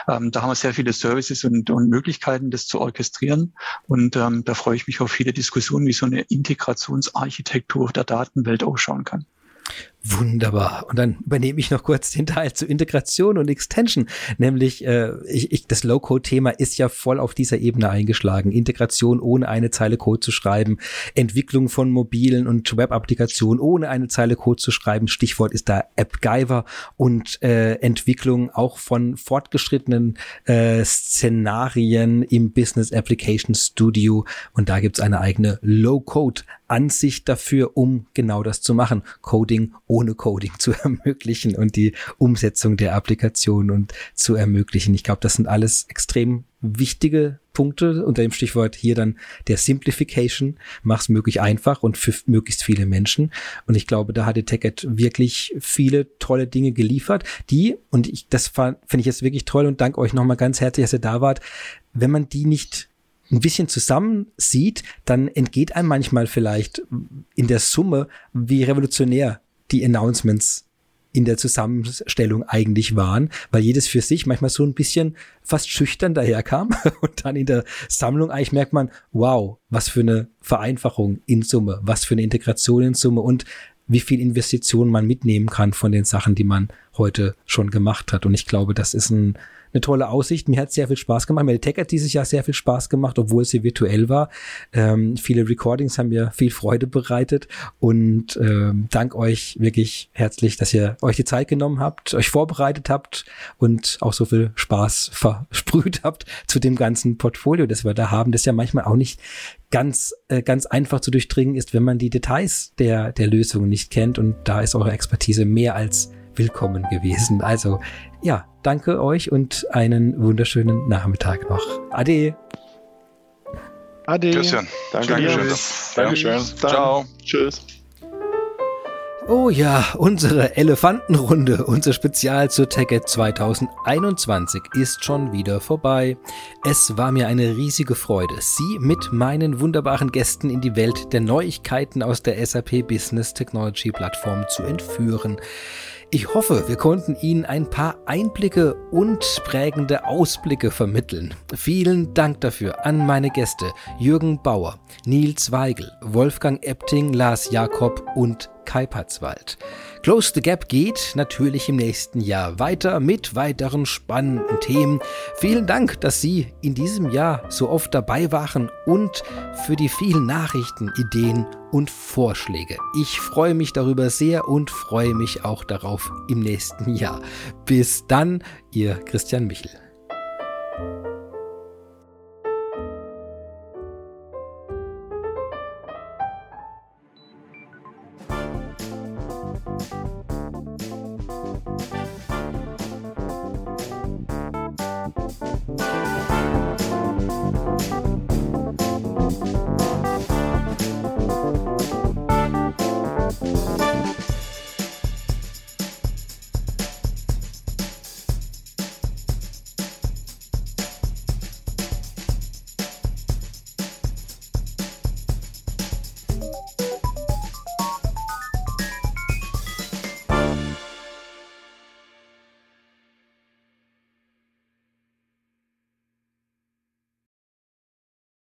Ähm, da haben wir sehr viele Services und, und Möglichkeiten, das zu orchestrieren. Und ähm, da freue ich mich auf viele Diskussionen, wie so eine Integrationsarchitektur der Datenwelt ausschauen kann.
Wunderbar. Und dann übernehme ich noch kurz den Teil zu Integration und Extension. Nämlich, äh, ich, ich, das Low-Code-Thema ist ja voll auf dieser Ebene eingeschlagen. Integration ohne eine Zeile Code zu schreiben, Entwicklung von mobilen und Web-Applikationen ohne eine Zeile Code zu schreiben. Stichwort ist da AppGyver und äh, Entwicklung auch von fortgeschrittenen äh, Szenarien im Business Application Studio. Und da gibt's eine eigene Low-Code-Ansicht dafür, um genau das zu machen. Coding ohne Coding zu ermöglichen und die Umsetzung der Applikation und zu ermöglichen. Ich glaube, das sind alles extrem wichtige Punkte unter dem Stichwort hier dann der Simplification. Mach's möglich einfach und für möglichst viele Menschen. Und ich glaube, da hat die TechEd wirklich viele tolle Dinge geliefert, die, und ich, das finde ich jetzt wirklich toll und danke euch nochmal ganz herzlich, dass ihr da wart. Wenn man die nicht ein bisschen zusammen sieht, dann entgeht einem manchmal vielleicht in der Summe, wie revolutionär die Announcements in der Zusammenstellung eigentlich waren, weil jedes für sich manchmal so ein bisschen fast schüchtern daherkam. Und dann in der Sammlung eigentlich merkt man, wow, was für eine Vereinfachung in Summe, was für eine Integration in Summe und wie viel Investitionen man mitnehmen kann von den Sachen, die man heute schon gemacht hat. Und ich glaube, das ist ein eine tolle Aussicht. Mir hat sehr viel Spaß gemacht. Mir Tech hat dieses Jahr sehr viel Spaß gemacht, obwohl sie virtuell war. Ähm, viele Recordings haben mir viel Freude bereitet und ähm, dank euch wirklich herzlich, dass ihr euch die Zeit genommen habt, euch vorbereitet habt und auch so viel Spaß versprüht habt zu dem ganzen Portfolio, das wir da haben, das ja manchmal auch nicht ganz, äh, ganz einfach zu durchdringen ist, wenn man die Details der, der Lösung nicht kennt. Und da ist eure Expertise mehr als willkommen gewesen. Also ja, danke euch und einen wunderschönen Nachmittag noch. Ade.
Ade. Christian.
Danke. Dankeschön.
Dankeschön.
Ciao. Tschüss.
Oh ja, unsere Elefantenrunde, unser Spezial zur TechEd 2021 ist schon wieder vorbei. Es war mir eine riesige Freude, Sie mit meinen wunderbaren Gästen in die Welt der Neuigkeiten aus der SAP Business Technology Plattform zu entführen. Ich hoffe, wir konnten Ihnen ein paar Einblicke und prägende Ausblicke vermitteln. Vielen Dank dafür an meine Gäste Jürgen Bauer, Nils Weigel, Wolfgang Epting, Lars Jakob und Kai Patzwald. Close the Gap geht natürlich im nächsten Jahr weiter mit weiteren spannenden Themen. Vielen Dank, dass Sie in diesem Jahr so oft dabei waren und für die vielen Nachrichten, Ideen und Vorschläge. Ich freue mich darüber sehr und freue mich auch darauf im nächsten Jahr. Bis dann, Ihr Christian Michel.